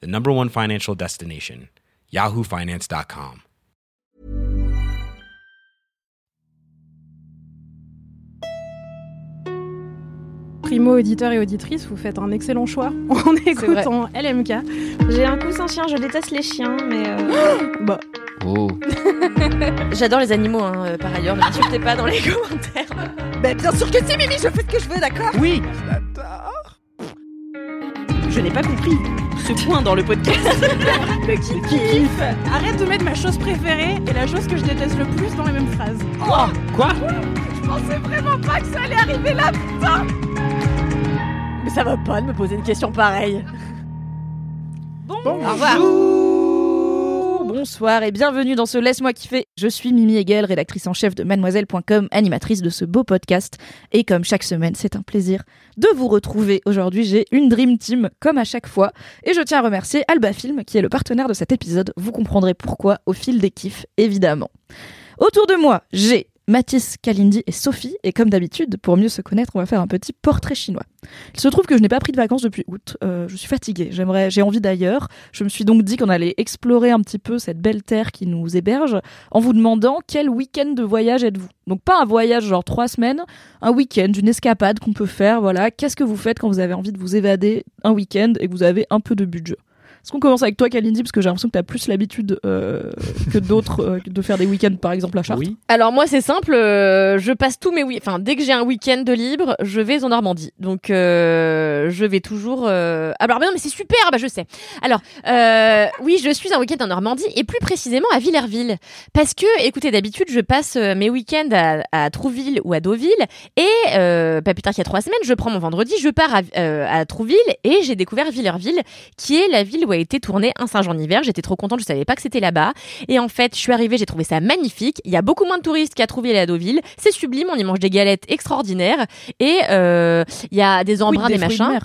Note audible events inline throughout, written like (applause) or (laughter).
the number one financial destination, yahoofinance.com. Primo auditeur et auditrice, vous faites un excellent choix (laughs) en écoutant LMK. J'ai un coussin chien, je déteste les chiens, mais. euh, (gasps) Bah, Oh. (laughs) J'adore les animaux, hein, euh, par ailleurs. Ne m'insultez pas dans les (laughs) commentaires. bah, bien sûr que si, Mimi, je fais ce que je veux, d'accord? Oui Je n'ai pas compris ce point dans le podcast. (laughs) Le qui kiffe Arrête de mettre ma chose préférée et la chose que je déteste le plus dans les mêmes phrases. Oh Quoi Je pensais vraiment pas que ça allait arriver là, putain Mais ça va pas de me poser une question pareille. Bon, Au revoir. Bonsoir et bienvenue dans ce Laisse-moi kiffer. Je suis Mimi Hegel, rédactrice en chef de mademoiselle.com, animatrice de ce beau podcast. Et comme chaque semaine, c'est un plaisir de vous retrouver. Aujourd'hui, j'ai une Dream Team, comme à chaque fois. Et je tiens à remercier Alba Film, qui est le partenaire de cet épisode. Vous comprendrez pourquoi au fil des kiffs, évidemment. Autour de moi, j'ai Mathis, Kalindi et Sophie. Et comme d'habitude, pour mieux se connaître, on va faire un petit portrait chinois. Il se trouve que je n'ai pas pris de vacances depuis août. Euh, je suis fatiguée. J'aimerais, j'ai envie d'ailleurs. Je me suis donc dit qu'on allait explorer un petit peu cette belle terre qui nous héberge en vous demandant quel week-end de voyage êtes-vous. Donc pas un voyage genre trois semaines, un week-end, une escapade qu'on peut faire. Voilà. Qu'est-ce que vous faites quand vous avez envie de vous évader un week-end et que vous avez un peu de budget? Est-ce qu'on commence avec toi, Kalindi, parce que j'ai l'impression que tu as plus l'habitude euh, que d'autres euh, de faire des week-ends, par exemple, à Chartres. Oui. Alors moi c'est simple, euh, je passe tous mes week enfin dès que j'ai un week-end de libre, je vais en Normandie. Donc euh, je vais toujours. Euh... Alors mais non mais c'est super, bah je sais. Alors euh, oui je suis un week-end en Normandie et plus précisément à Villerville parce que écoutez d'habitude je passe mes week-ends à, à Trouville ou à Deauville et euh, pas plus tard qu'il y a trois semaines je prends mon vendredi, je pars à, euh, à Trouville et j'ai découvert Villerville qui est la ville où a été tourné un singe en hiver. J'étais trop contente, je savais pas que c'était là-bas. Et en fait, je suis arrivée, j'ai trouvé ça magnifique. Il y a beaucoup moins de touristes qu'à Trouville et à Deauville. C'est sublime, on y mange des galettes extraordinaires. Et euh, il y a des embruns, des, machins.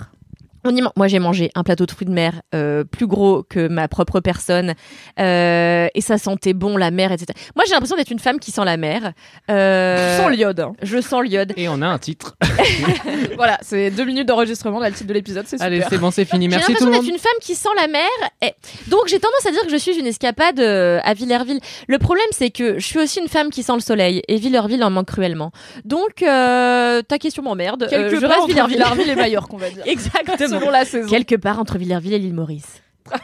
On y man- Moi, j'ai mangé un plateau de fruits de mer euh, plus gros que ma propre personne. Euh, et ça sentait bon, la mer, etc. Moi, j'ai l'impression d'être une femme qui sent la mer. Euh, Sans l'iode. hein. Je sens l'iode. Et on a un titre. (laughs) voilà, c'est deux minutes d'enregistrement, là, le titre de l'épisode, c'est super. Allez, c'est bon, c'est fini. J'ai Merci tout l'impression le d'être monde. une femme qui sent la mer. Et donc j'ai tendance à dire que je suis une escapade euh, à Villerville. Le problème c'est que je suis aussi une femme qui sent le soleil et Villerville en manque cruellement. Donc euh, ta question m'emmerde. Euh, Quelque je part reste entre Villerville. Villerville et Majorque, on va dire. (laughs) Exactement. Selon la saison. Quelque part entre Villerville et l'île Maurice. (laughs)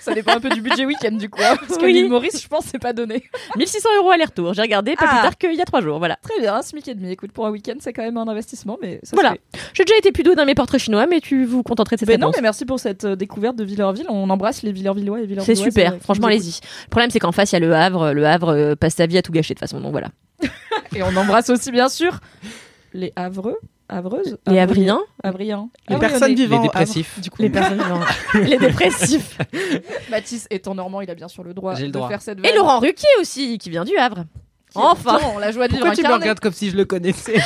Ça dépend un peu du budget week-end, du coup. hein, parce que Oui. l'île Maurice, je pense, c'est pas donné. (laughs) 1600 euros aller-retour. J'ai regardé pas Ah. plus tard qu'il y a trois jours. Voilà. Très bien, un SMIC et demi. Écoute, pour un week-end, c'est quand même un investissement, mais ça Voilà. J'ai déjà été plus douée dans mes portraits chinois, mais tu vous contenterais de cette Mais non, réponse. mais merci pour cette euh, découverte de Villerville. On embrasse les Villervillois et C'est Villervilloises. super. euh, Franchement, allez-y. Le problème c'est qu'en face il y a le Havre. Le Havre euh, passe sa vie à tout gâcher de toute façon. Donc voilà. (laughs) Et on embrasse aussi, bien sûr, les Havreux, Havreuses, Les Havriens, Havriens. Havriens. Les Ah personnes on est- vivant Les Havre, dépressifs. du coup. Les personnes vivantes. (laughs) les dépressifs. (laughs) Mathis étant normand, il a bien sûr le droit le de droit. faire cette Et. Laurent Ruquier aussi, qui vient du Havre. Enfin. pourtant la joie de vivre Pourquoi tu me incarnée. regardes comme si je le connaissais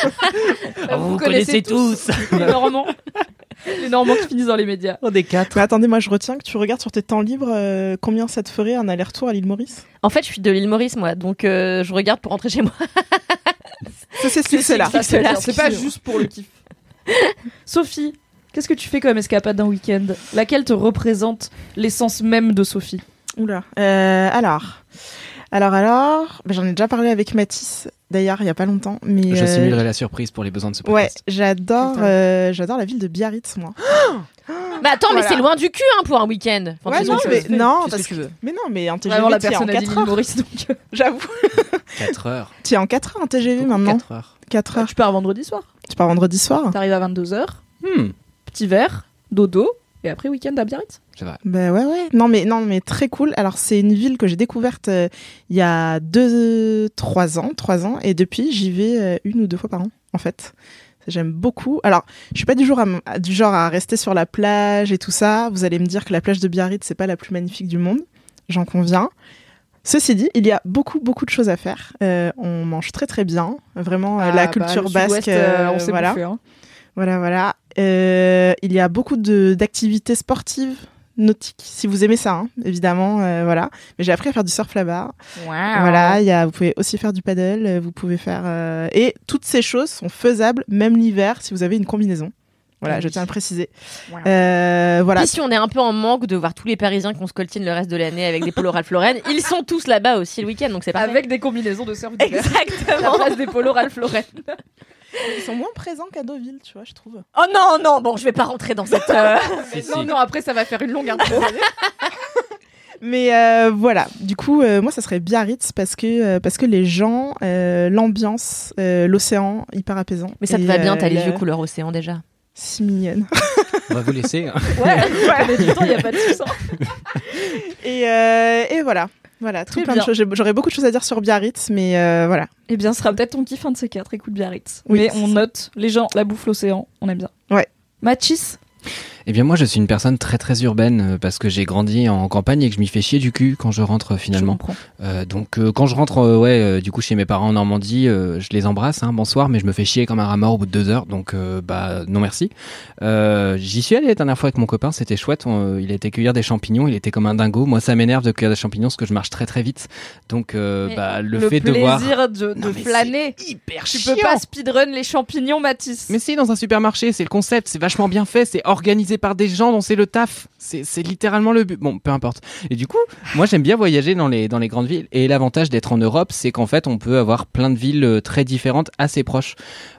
(laughs) Vous connaissez tous. les Normands. les Normands qui finissent dans les médias. On est quatre. Mais attendez, moi je retiens que tu regardes sur tes temps libres euh, combien ça te ferait un aller-retour à l'île Maurice? En fait, je suis de l'île Maurice, moi, donc euh, je regarde pour rentrer chez moi. Ça, c'est ce c'est là. Ça, c'est là, bien. C'est pas juste pour le kiff. (laughs) Sophie, qu'est-ce que tu fais comme escapade d'un week-end? Laquelle te représente l'essence même de Sophie? Oula. Euh, alors. Alors, alors. bah, J'en ai déjà parlé avec Mathis, d'ailleurs, il y a pas longtemps. Mais, Je euh, simulerai la surprise pour les besoins de ce Ouais, podcast. j'adore, Putain. euh, j'adore la ville de Biarritz, moi. (gasps) Mais attends, mais Voilà. c'est loin du cul hein, pour un week-end. Enfin, Ouais, tu sais non, ce que mais non, que tu veux. Mais non, mais un TGV, Vraiment la t'y es en personne a dit 4 l'île heures. Maurice, donc euh, (laughs) J'avoue. 4 heures. Tu es en 4 heures un TGV maintenant. 4 heures. 4 heures. tu pars vendredi soir. Tu pars vendredi soir T'arrives à 22h, Hmm, petit verre, dodo, et après week-end à Biarritz. c'est vrai. Bah ouais, ouais. Non, mais, non, mais très cool. Alors, c'est une ville que j'ai découverte euh, il y a deux, trois ans, trois ans. Et depuis, j'y vais euh, une ou deux fois par an, en fait. J'aime beaucoup. Alors, je suis pas du, jour à du genre à rester sur la plage et tout ça. Vous allez me dire que la plage de Biarritz, c'est pas la plus magnifique du monde. J'en conviens. Ceci dit, il y a beaucoup, beaucoup de choses à faire. Euh, on mange très, très bien. Vraiment, euh, la Ah, bah, culture basque. Euh, on sait voilà. bouffer, hein. Voilà, voilà. Euh, il y a beaucoup d'activités sportives nautiques, si vous aimez ça, hein, évidemment. euh, voilà. Mais j'ai appris à faire du surf là-bas. Voilà, il y a, vous pouvez aussi faire du paddle, euh, vous pouvez faire... euh, Et toutes ces choses sont faisables, même l'hiver, si vous avez une combinaison. Voilà, je tiens à le préciser. Wow. Euh, voilà. Si on est un peu en manque de voir tous les Parisiens qu'on se coltine le reste de l'année avec des polos Ralph Lauren, (laughs) ils sont tous là-bas aussi le week-end, donc c'est parfait. Avec des combinaisons de surf d'hiver. À la Exactement. place des polos Ralph Lauren. (laughs) Ils sont moins présents qu'à Deauville, tu vois, je trouve. Oh non, non, bon, je vais pas rentrer dans cette. euh, (laughs) Si, non, si. non, après ça va faire une longue intro. (laughs) Mais euh, voilà, du coup, euh, moi, ça serait Biarritz parce que, euh, parce que les gens, euh, l'ambiance, euh, l'océan, hyper apaisant. Mais ça te va bien, euh, t'as les le- yeux couleur océan déjà? Si mignonne. (laughs) On va vous laisser. hein. ouais, ouais. du temps, il n'y a pas de souci. Et, euh, et voilà. Voilà, tout Très plein bien. de choses. J'ai- J'aurais beaucoup de choses à dire sur Biarritz, mais euh, voilà. Eh bien, ce sera peut-être ton kiff un de ces quatre. Écoute Biarritz. Oui, Mais on note les gens, la bouffe, l'océan, on aime bien. Ouais. Machis? Eh bien, moi, je suis une personne très très urbaine euh, parce que j'ai grandi en campagne et que je m'y fais chier du cul quand je rentre euh, finalement. Je comprends. Euh, donc, euh, quand je rentre, euh, ouais, du coup, chez mes parents en Normandie, je les embrasse, hein, bonsoir, mais je me fais chier comme un rat mort au bout de deux heures, donc bah non merci. J'y suis allé la dernière fois avec mon copain, c'était chouette. on- il a été cueillir des champignons, il était comme un dingo. Moi, ça m'énerve de cueillir des champignons parce que je marche très très vite. Donc, bah, le, Le, fait de voir plaisir de, de Non, flâner. hyper Tu chiant. peux pas speedrun les champignons, Mathis. Mais si, dans un supermarché, c'est le concept, c'est vachement bien fait, c'est organisé par des gens dont c'est le taf. C'est littéralement le but. Bon, peu importe. Et du coup, moi j'aime bien voyager dans les, dans les grandes villes. Et l'avantage d'être en Europe, c'est qu'en fait, on peut avoir plein de villes euh, très différentes, assez proches.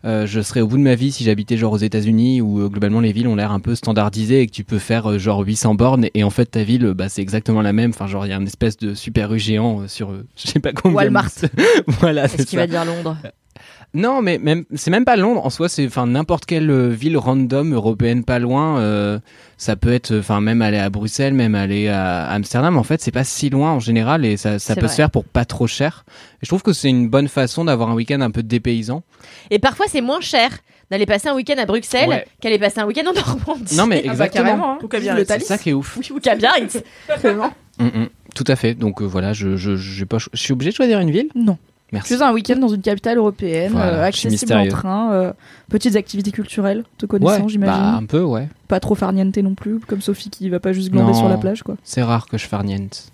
Euh, je serais au bout de ma vie si j'habitais genre aux États-Unis où euh, globalement les villes ont l'air un peu standardisées et que tu peux faire euh, genre 800 bornes et en fait ta ville, bah, c'est exactement la même. Enfin, genre il y a une espèce de super rue géant sur, (laughs) je sais pas combien. Walmart. (laughs) voilà, c'est qu'il ça. va dire Londres? Non, mais même c'est même pas Londres en soi, c'est enfin n'importe quelle euh, ville random européenne pas loin. euh, ça peut être, enfin même aller à Bruxelles, même aller à Amsterdam. En fait, c'est pas si loin en général et ça, ça peut vrai. se faire pour pas trop cher. Et je trouve que c'est une bonne façon d'avoir un week-end un peu dépaysant. Et parfois, c'est moins cher d'aller passer un week-end à Bruxelles Ouais. qu'aller passer un week-end en Normandie. Non mais (laughs) Ah bah, exactement. hein. C'est ça qui est ouf. Oui, ou qu'à Biarritz. (laughs) Mm, mm. Tout à fait. Donc euh, voilà, je je pas, je suis obligé de choisir une ville? Non. Merci. Tu es un week-end dans une capitale européenne, Voilà, euh, accessible en train, euh, petites activités culturelles, te connaissant, Ouais, j'imagine. bah un peu ouais. Pas trop farniente non plus, comme Sophie qui va pas juste glander Non. sur la plage, quoi. C'est rare que je farniente.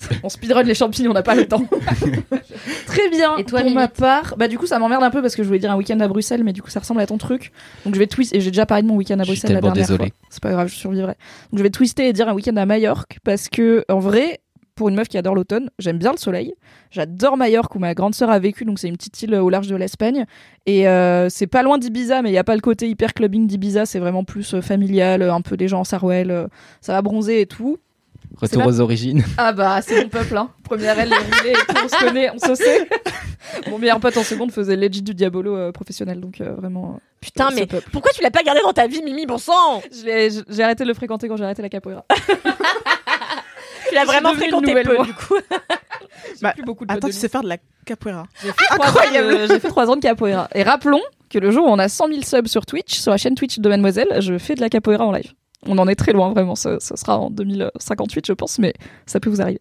(laughs) On speedrun les champignons, on n'a pas le temps. (laughs) Très bien. Et toi, pour ma part, bah du coup ça m'emmerde un peu parce que je voulais dire un week-end à Bruxelles, mais du coup ça ressemble à ton truc. Donc je vais twister. Et j'ai déjà parlé de mon week-end à Bruxelles la tellement dernière désolé. fois. C'est pas grave, je survivrai. Donc je vais twister et dire un week-end à Majorque parce que en vrai, pour une meuf qui adore l'automne, j'aime bien le soleil. J'adore Majorque où ma grande sœur a vécu, donc c'est une petite île au large de l'Espagne. Et euh, c'est pas loin d'Ibiza, mais il y a pas le côté hyper clubbing d'Ibiza. C'est vraiment plus euh, familial, euh, un peu des gens en Sarouel. euh, ça va bronzer et tout. Retour aux origines. (laughs) Ah bah c'est mon peuple hein. Première aile, les tout, on se connaît, on se sait. Mon meilleur pote en seconde faisait legit du diabolo euh, professionnel, donc euh, vraiment. euh, Putain, mais peuple. pourquoi tu l'as pas gardé dans ta vie, Mimi, bon sang? J'ai arrêté de le fréquenter quand j'ai arrêté la capoeira. (laughs) Tu l'as vraiment fréquenté peu, moi. du coup. (laughs) Bah, plus beaucoup de Attends, tu sais faire de la capoeira. J'ai fait trois ans de- J'ai fait trois ans de capoeira. Et rappelons que le jour où on a 100 000 subs sur Twitch, sur la chaîne Twitch de Mademoiselle, je fais de la capoeira en live. On en est très loin, vraiment. Ce, ce sera en 2058, je pense, mais ça peut vous arriver.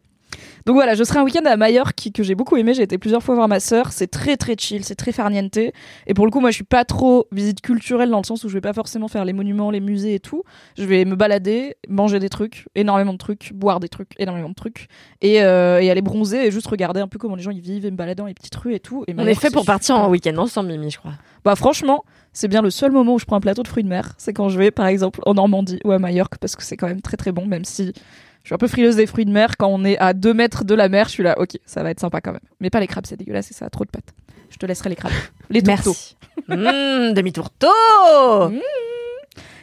Donc voilà, je serai un week-end à Majorque que j'ai beaucoup aimé. J'ai été plusieurs fois voir ma sœur. C'est très très chill, c'est très farniente. Et pour le coup, moi, je suis pas trop visite culturelle dans le sens où je vais pas forcément faire les monuments, les musées et tout. Je vais me balader, manger des trucs, énormément de trucs, boire des trucs, énormément de trucs, et, euh, et aller bronzer et juste regarder un peu comment les gens y vivent et me balader dans les petites rues et tout. Et On est fait pour partir super. en week-end ensemble, Mimi, je crois. Bah franchement, c'est bien le seul moment où je prends un plateau de fruits de mer. C'est quand je vais, par exemple, en Normandie ou à Majorque, parce que c'est quand même très très bon, même si je suis un peu frileuse des fruits de mer. Quand on est à 2 mètres de la mer, je suis là, ok, ça va être sympa quand même. Mais pas les crabes, c'est dégueulasse et ça a trop de pâtes. Je te laisserai les crabes. Les tourteaux. Merci. Mmh, demi-tourteau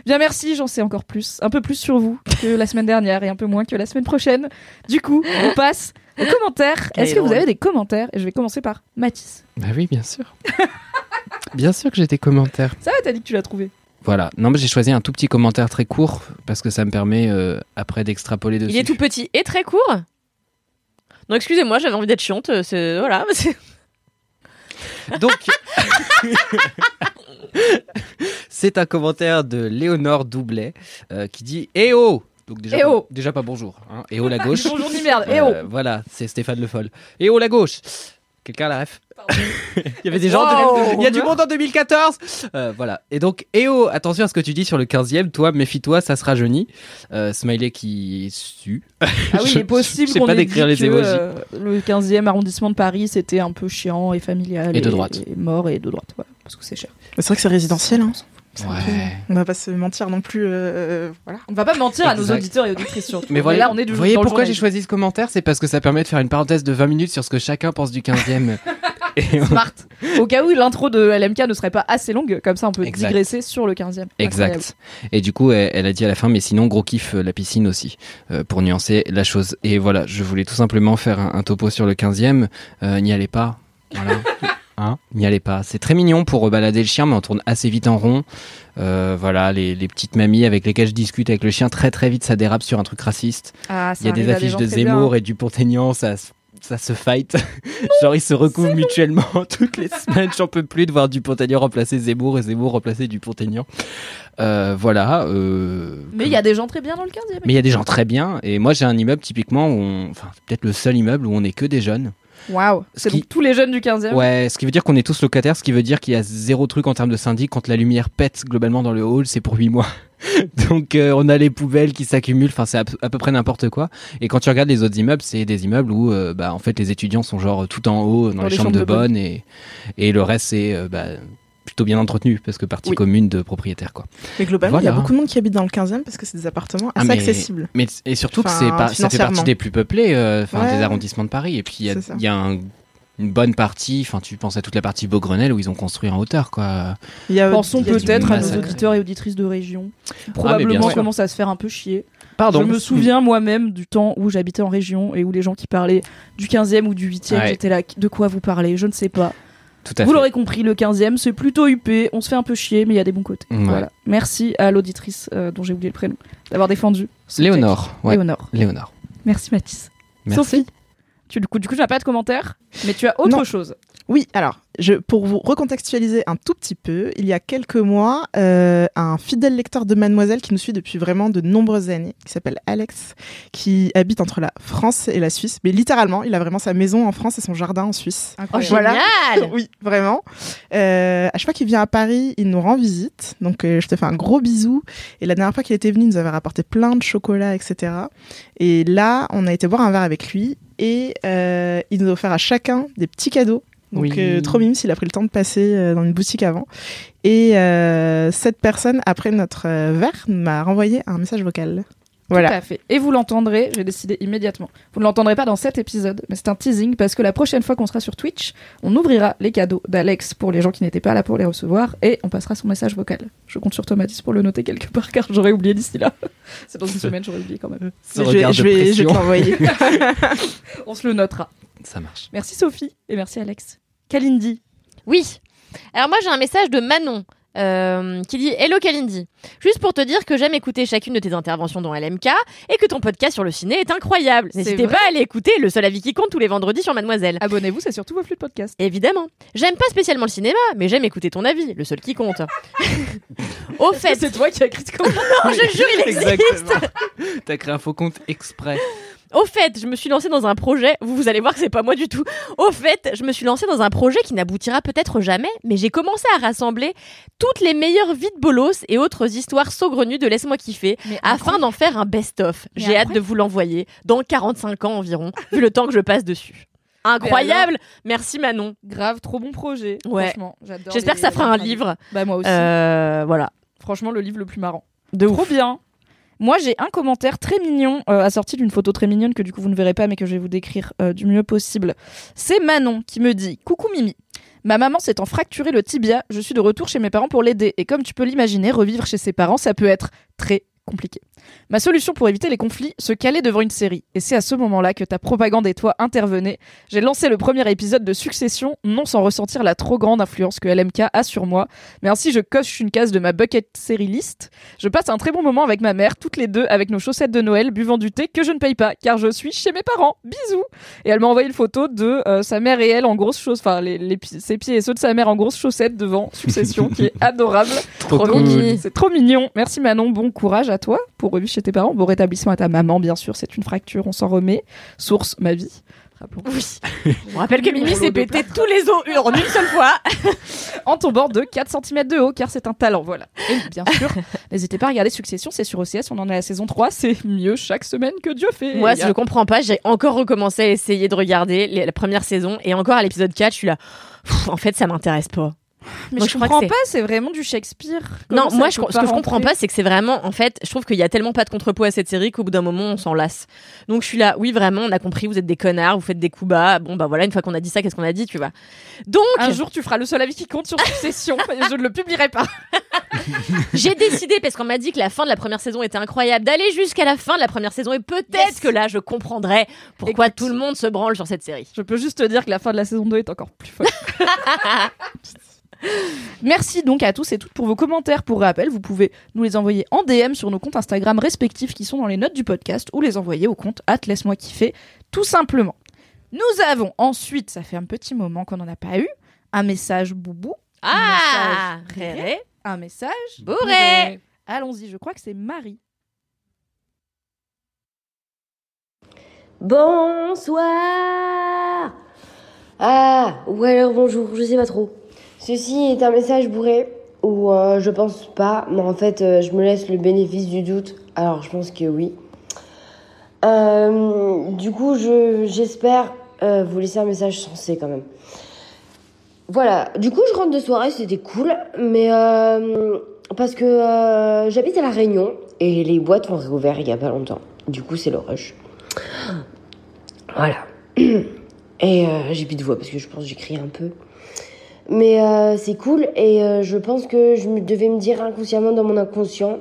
Bien merci, j'en sais encore plus. Un peu plus sur vous que la semaine dernière et un peu moins que la semaine prochaine. Du coup, on passe aux commentaires. Est-ce que vous avez des commentaires? Et je vais commencer par Mathis. Bah oui, bien sûr. bien sûr que j'ai des commentaires. Ça va, t'as dit que tu l'as trouvé. Voilà. Non, mais j'ai choisi un tout petit commentaire très court parce que ça me permet euh, après d'extrapoler dessus. Il est tout petit et très court. Non, excusez-moi, j'avais envie d'être chiante. C'est voilà. Donc, C'est un commentaire de Léonore Doublet euh, qui dit Eh oh donc déjà, Eh pas, oh déjà pas bonjour. Hein. Eh oh la (laughs) gauche. Bonjour ni merde. Eh oh Euh, Voilà, c'est Stéphane Le Foll. Et oh la gauche Quelqu'un a la ref (laughs) Il y avait des gens. Wow. Il y a du monde en 2014 Euh, Voilà. Et donc, oh, attention à ce que tu dis sur le 15e. Toi, méfie-toi, ça sera Johnny. Euh, smiley qui sue. Ah oui, (laughs) il est possible je sais qu'on pas ait décrire dit les que, émojis. euh, le 15e arrondissement de Paris, c'était un peu chiant et familial. Et de droite. Et mort et de droite, voilà, parce que c'est cher. C'est vrai que c'est résidentiel. Hein. Ouais. On va pas se mentir non plus. euh, voilà. On va pas mentir à nos auditeurs et auditrices surtout. Mais voilà, là, on est du- vous voyez pourquoi j'ai choisi ce commentaire C'est parce que ça permet de faire une parenthèse de 20 minutes sur ce que chacun pense du 15e. (laughs) Et- Smart. Au cas où l'intro de LMK ne serait pas assez longue, comme ça on peut Exact. digresser sur le 15e. Incroyable. Exact. Et du coup, elle, elle a dit à la fin, mais sinon, gros kiff euh, la piscine aussi, euh, pour nuancer la chose. Et voilà, je voulais tout simplement faire un, un topo sur le 15e. Euh, N'y allez pas. Voilà. (laughs) Hein N'y allez pas. C'est très mignon pour balader le chien, mais on tourne assez vite en rond. Euh, voilà, les, les petites mamies avec lesquelles je discute avec le chien, très très vite, ça dérape sur un truc raciste. Ah, Il y a des affiches de bien. Zemmour et du Pont-Aignan, ça, se- ça se fight. (laughs) Genre, ils se recouvrent mutuellement (laughs) toutes les semaines. J'en peux plus de voir du Pont-Aignan remplacer Zemmour et Zemmour remplacer du Pont-Aignan. Euh, voilà. euh, Mais il y a des gens très bien dans le 15e. mais il y a des gens très bien. Et moi, j'ai un immeuble typiquement où on... Enfin, peut-être le seul immeuble où on est que des jeunes. Waouh. C'est qui- donc tous les jeunes du 15e. Ouais, ce qui veut dire qu'on est tous locataires, ce qui veut dire qu'il y a zéro truc en termes de syndic. Quand la lumière pète globalement dans le hall, c'est pour 8 mois. (laughs) Donc euh, on a les poubelles qui s'accumulent, enfin c'est à, peu- à peu près n'importe quoi. Et quand tu regardes les autres immeubles, c'est des immeubles où euh, bah, en fait les étudiants sont genre tout en haut dans, les, chambres, de bonne et, et le reste c'est euh, bah, plutôt bien entretenu parce que partie Oui. commune de propriétaires quoi. Mais globalement, il y a beaucoup de monde qui habite dans le 15e parce que c'est des appartements Ah, assez mais- accessibles. Mais et surtout que c'est pas, ça fait partie des plus peuplés, euh, Ouais. des arrondissements de Paris. Et puis il y a, y un- une bonne partie, enfin tu penses à toute la partie Beaugrenelle où ils ont construit en hauteur quoi. Il y a, Pensons peut-être à nos auditeurs et auditrices de région. Ah, Probablement sûr. commencent à se faire un peu chier. Pardon. Je me souviens moi-même du temps où j'habitais en région et où les gens qui parlaient du 15e ou du 8e, Ouais. j'étais là, de quoi vous parlez? Je ne sais pas. Tout à Vous l'aurez compris, le 15e, c'est plutôt huppé, on se fait un peu chier, mais il y a des bons côtés. Ouais. Voilà. Merci à l'auditrice euh, dont j'ai oublié le prénom d'avoir défendu. Léonore. Ouais. Léonore. Léonore. Merci Mathis. Merci. Sophie, tu, du coup, du coup, tu n'as pas de commentaire, mais tu as autre Non. chose. Oui, alors, je, pour vous recontextualiser un tout petit peu, il y a quelques mois, euh, un fidèle lecteur de Mademoiselle qui nous suit depuis vraiment de nombreuses années, qui s'appelle Alex, qui habite entre la France et la Suisse. Mais littéralement, il a vraiment sa maison en France et son jardin en Suisse. Oh, Incroyable. Voilà. génial (laughs) oui, vraiment. Euh, à chaque fois qu'il vient à Paris, il nous rend visite. Donc, euh, je te fais un gros bisou. Et la dernière fois qu'il était venu, il nous avait rapporté plein de chocolat, etc. Et là, on a été boire un verre avec lui et euh, il nous a offert à chacun des petits cadeaux. Donc, Oui. euh, trop mime s'il a pris le temps de passer euh, dans une boutique avant. Et euh, cette personne, après notre euh, verre, m'a renvoyé un message vocal. Tout Voilà. à fait. Et vous l'entendrez, j'ai décidé immédiatement. Vous ne l'entendrez pas dans cet épisode, mais c'est un teasing parce que la prochaine fois qu'on sera sur Twitch, on ouvrira les cadeaux d'Alex pour les gens qui n'étaient pas là pour les recevoir et on passera son message vocal. Je compte sur Mathis, pour le noter quelque part car j'aurais oublié d'ici là. (laughs) c'est dans une (laughs) semaine, j'aurais oublié quand même. Ce Je vais, je vais, je vais te l'envoyer. (laughs) On se le notera. Ça marche. Merci Sophie et merci Alex. Kalindi. Oui. Alors moi j'ai un message de Manon euh, qui dit Hello Kalindi. Juste pour te dire que j'aime écouter chacune de tes interventions dans LMK et que ton podcast sur le ciné est incroyable. N'hésitez pas à aller écouter le seul avis qui compte tous les vendredis sur Mademoiselle. Abonnez-vous, c'est surtout vos flux de podcast. Évidemment. J'aime pas spécialement le cinéma, mais j'aime écouter ton avis, le seul qui compte. (laughs) Au fait, c'est toi qui as écrit ce commentaire. (laughs) non, je jure, il existe. Exactement. T'as créé un faux compte exprès. Au fait, je me suis lancée dans un projet. Vous, vous allez voir que c'est pas moi du tout. Au fait, je me suis lancée dans un projet qui n'aboutira peut-être jamais, mais j'ai commencé à rassembler toutes les meilleures vies de bolos et autres histoires saugrenues de Laisse-moi kiffer Mais afin d'en faire un best-of. J'ai hâte de vous l'envoyer dans 45 ans environ, (laughs) vu le temps que je passe dessus. Incroyable Merci Manon. Grave, trop bon projet. Ouais. Franchement, j'adore. J'espère que ça fera un livre. Bah moi aussi. Euh, voilà. Franchement, le livre le plus marrant. De Trop ouf. bien. Moi, j'ai un commentaire très mignon, euh, assorti d'une photo très mignonne que du coup vous ne verrez pas, mais que je vais vous décrire euh, du mieux possible. C'est Manon qui me dit Coucou Mimi. Ma maman s'étant fracturé le tibia, je suis de retour chez mes parents pour l'aider. Et comme tu peux l'imaginer, revivre chez ses parents, ça peut être très compliqué. Ma solution pour éviter les conflits, se caler devant une série. Et c'est à ce moment-là que ta propagande et toi intervenez. J'ai lancé le premier épisode de Succession, non sans ressentir la trop grande influence que LMK a sur moi, mais ainsi je coche une case de ma bucket série list. Je passe un très bon moment avec ma mère, toutes les deux, avec nos chaussettes de Noël, buvant du thé que je ne paye pas, car je suis chez mes parents. Bisous Et elle m'a envoyé une photo de euh, sa mère et elle en grosses chaussettes, enfin les, les ses pieds et ceux de sa mère en grosses chaussettes devant Succession, qui est (laughs) adorable. Trop. C'est trop mignon. Merci Manon, bon courage à toi pour revivre chez tes parents. Bon rétablissement à ta maman, bien sûr, c'est une fracture, on s'en remet. Source, ma vie. Rappelons. Oui. (laughs) On rappelle que Mimi s'est pété tous les os en une seule fois. (laughs) En tombant de 4 cm de haut, car c'est un talent, voilà. Et bien sûr, (laughs) n'hésitez pas à regarder Succession, c'est sur OCS, on en est à la saison 3, c'est mieux chaque semaine que Dieu fait. Moi, Il y a- je comprends pas. J'ai encore recommencé à essayer de regarder les- la première saison et encore à l'épisode 4, je suis là. En fait, ça m'intéresse pas. Mais Moi, je comprends pas, c'est vraiment du Shakespeare. non, Comment moi, je, ce que je comprends pas, c'est que c'est vraiment, en fait, je trouve qu'il y a tellement pas de contrepoids à cette série qu'au bout d'un moment, on s'en lasse. Donc, je suis là, oui, vraiment, on a compris, vous êtes des connards, vous faites des coups bas. Bon, bah voilà, une fois qu'on a dit ça, qu'est-ce qu'on a dit, tu vois. Donc, Un jour, tu feras le seul avis qui compte sur Succession, (laughs) et je ne le publierai pas. (laughs) j'ai décidé, parce qu'on m'a dit que la fin de la première saison était incroyable, d'aller jusqu'à la fin de la première saison et peut-être Yes. que là, je comprendrai pourquoi Écoute. tout le monde se branle sur cette série. Je peux juste te dire que la fin de la saison 2 est encore plus folle. (laughs) Merci donc à tous et toutes pour vos commentaires. Pour rappel, vous pouvez nous les envoyer en DM sur nos comptes Instagram respectifs qui sont dans les notes du podcast ou les envoyer au compte at laisse-moi kiffer, tout simplement. Nous avons ensuite, ça fait un petit moment qu'on n'en a pas eu, un message boubou, Ah, message Réré, un message bourré. Allons-y, je crois que c'est Marie. Bonsoir Ah, ou alors bonjour, je sais pas trop. Ceci est un message bourré, ou euh, je pense pas, mais en fait euh, je me laisse le bénéfice du doute, alors je pense que oui. Euh, du coup, je, j'espère vous laisser un message sensé quand même. Voilà, du coup je rentre de soirée, c'était cool, mais parce que j'habite à La Réunion, et les boîtes ont réouvert il y a pas longtemps. Du coup c'est le rush. Voilà. (clears throat) Et j'ai plus de voix parce que je pense que j'écris un peu. Mais euh, c'est cool et euh, je pense que je devais me dire inconsciemment dans mon inconscient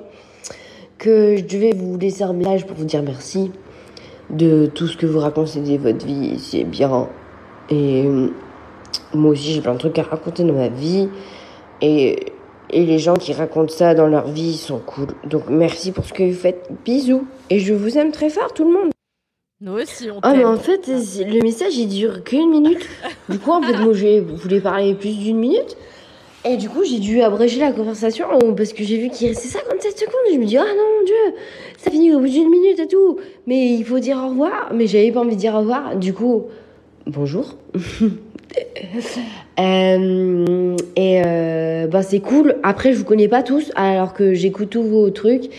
que je devais vous laisser un message pour vous dire merci de tout ce que vous racontez de votre vie. C'est bien. Et euh, moi aussi j'ai plein de trucs à raconter dans ma vie. Et, et les gens qui racontent ça dans leur vie sont cool. Donc merci pour ce que vous faites. Bisous. Et je vous aime très fort tout le monde. Nous aussi, on Ah, mais en fait, le message il dure qu'une minute. Du coup, en fait, moi, je voulais parler plus d'une minute. Et du coup, j'ai dû abréger la conversation parce que j'ai vu qu'il restait 57 secondes. Je me dis, ah non, mon dieu, ça finit au bout d'une minute et tout. Mais il faut dire au revoir. Mais j'avais pas envie de dire au revoir. Du coup, bonjour. (laughs) Euh, et euh, bah, c'est cool. Après, je vous connais pas tous, alors que j'écoute tous vos trucs.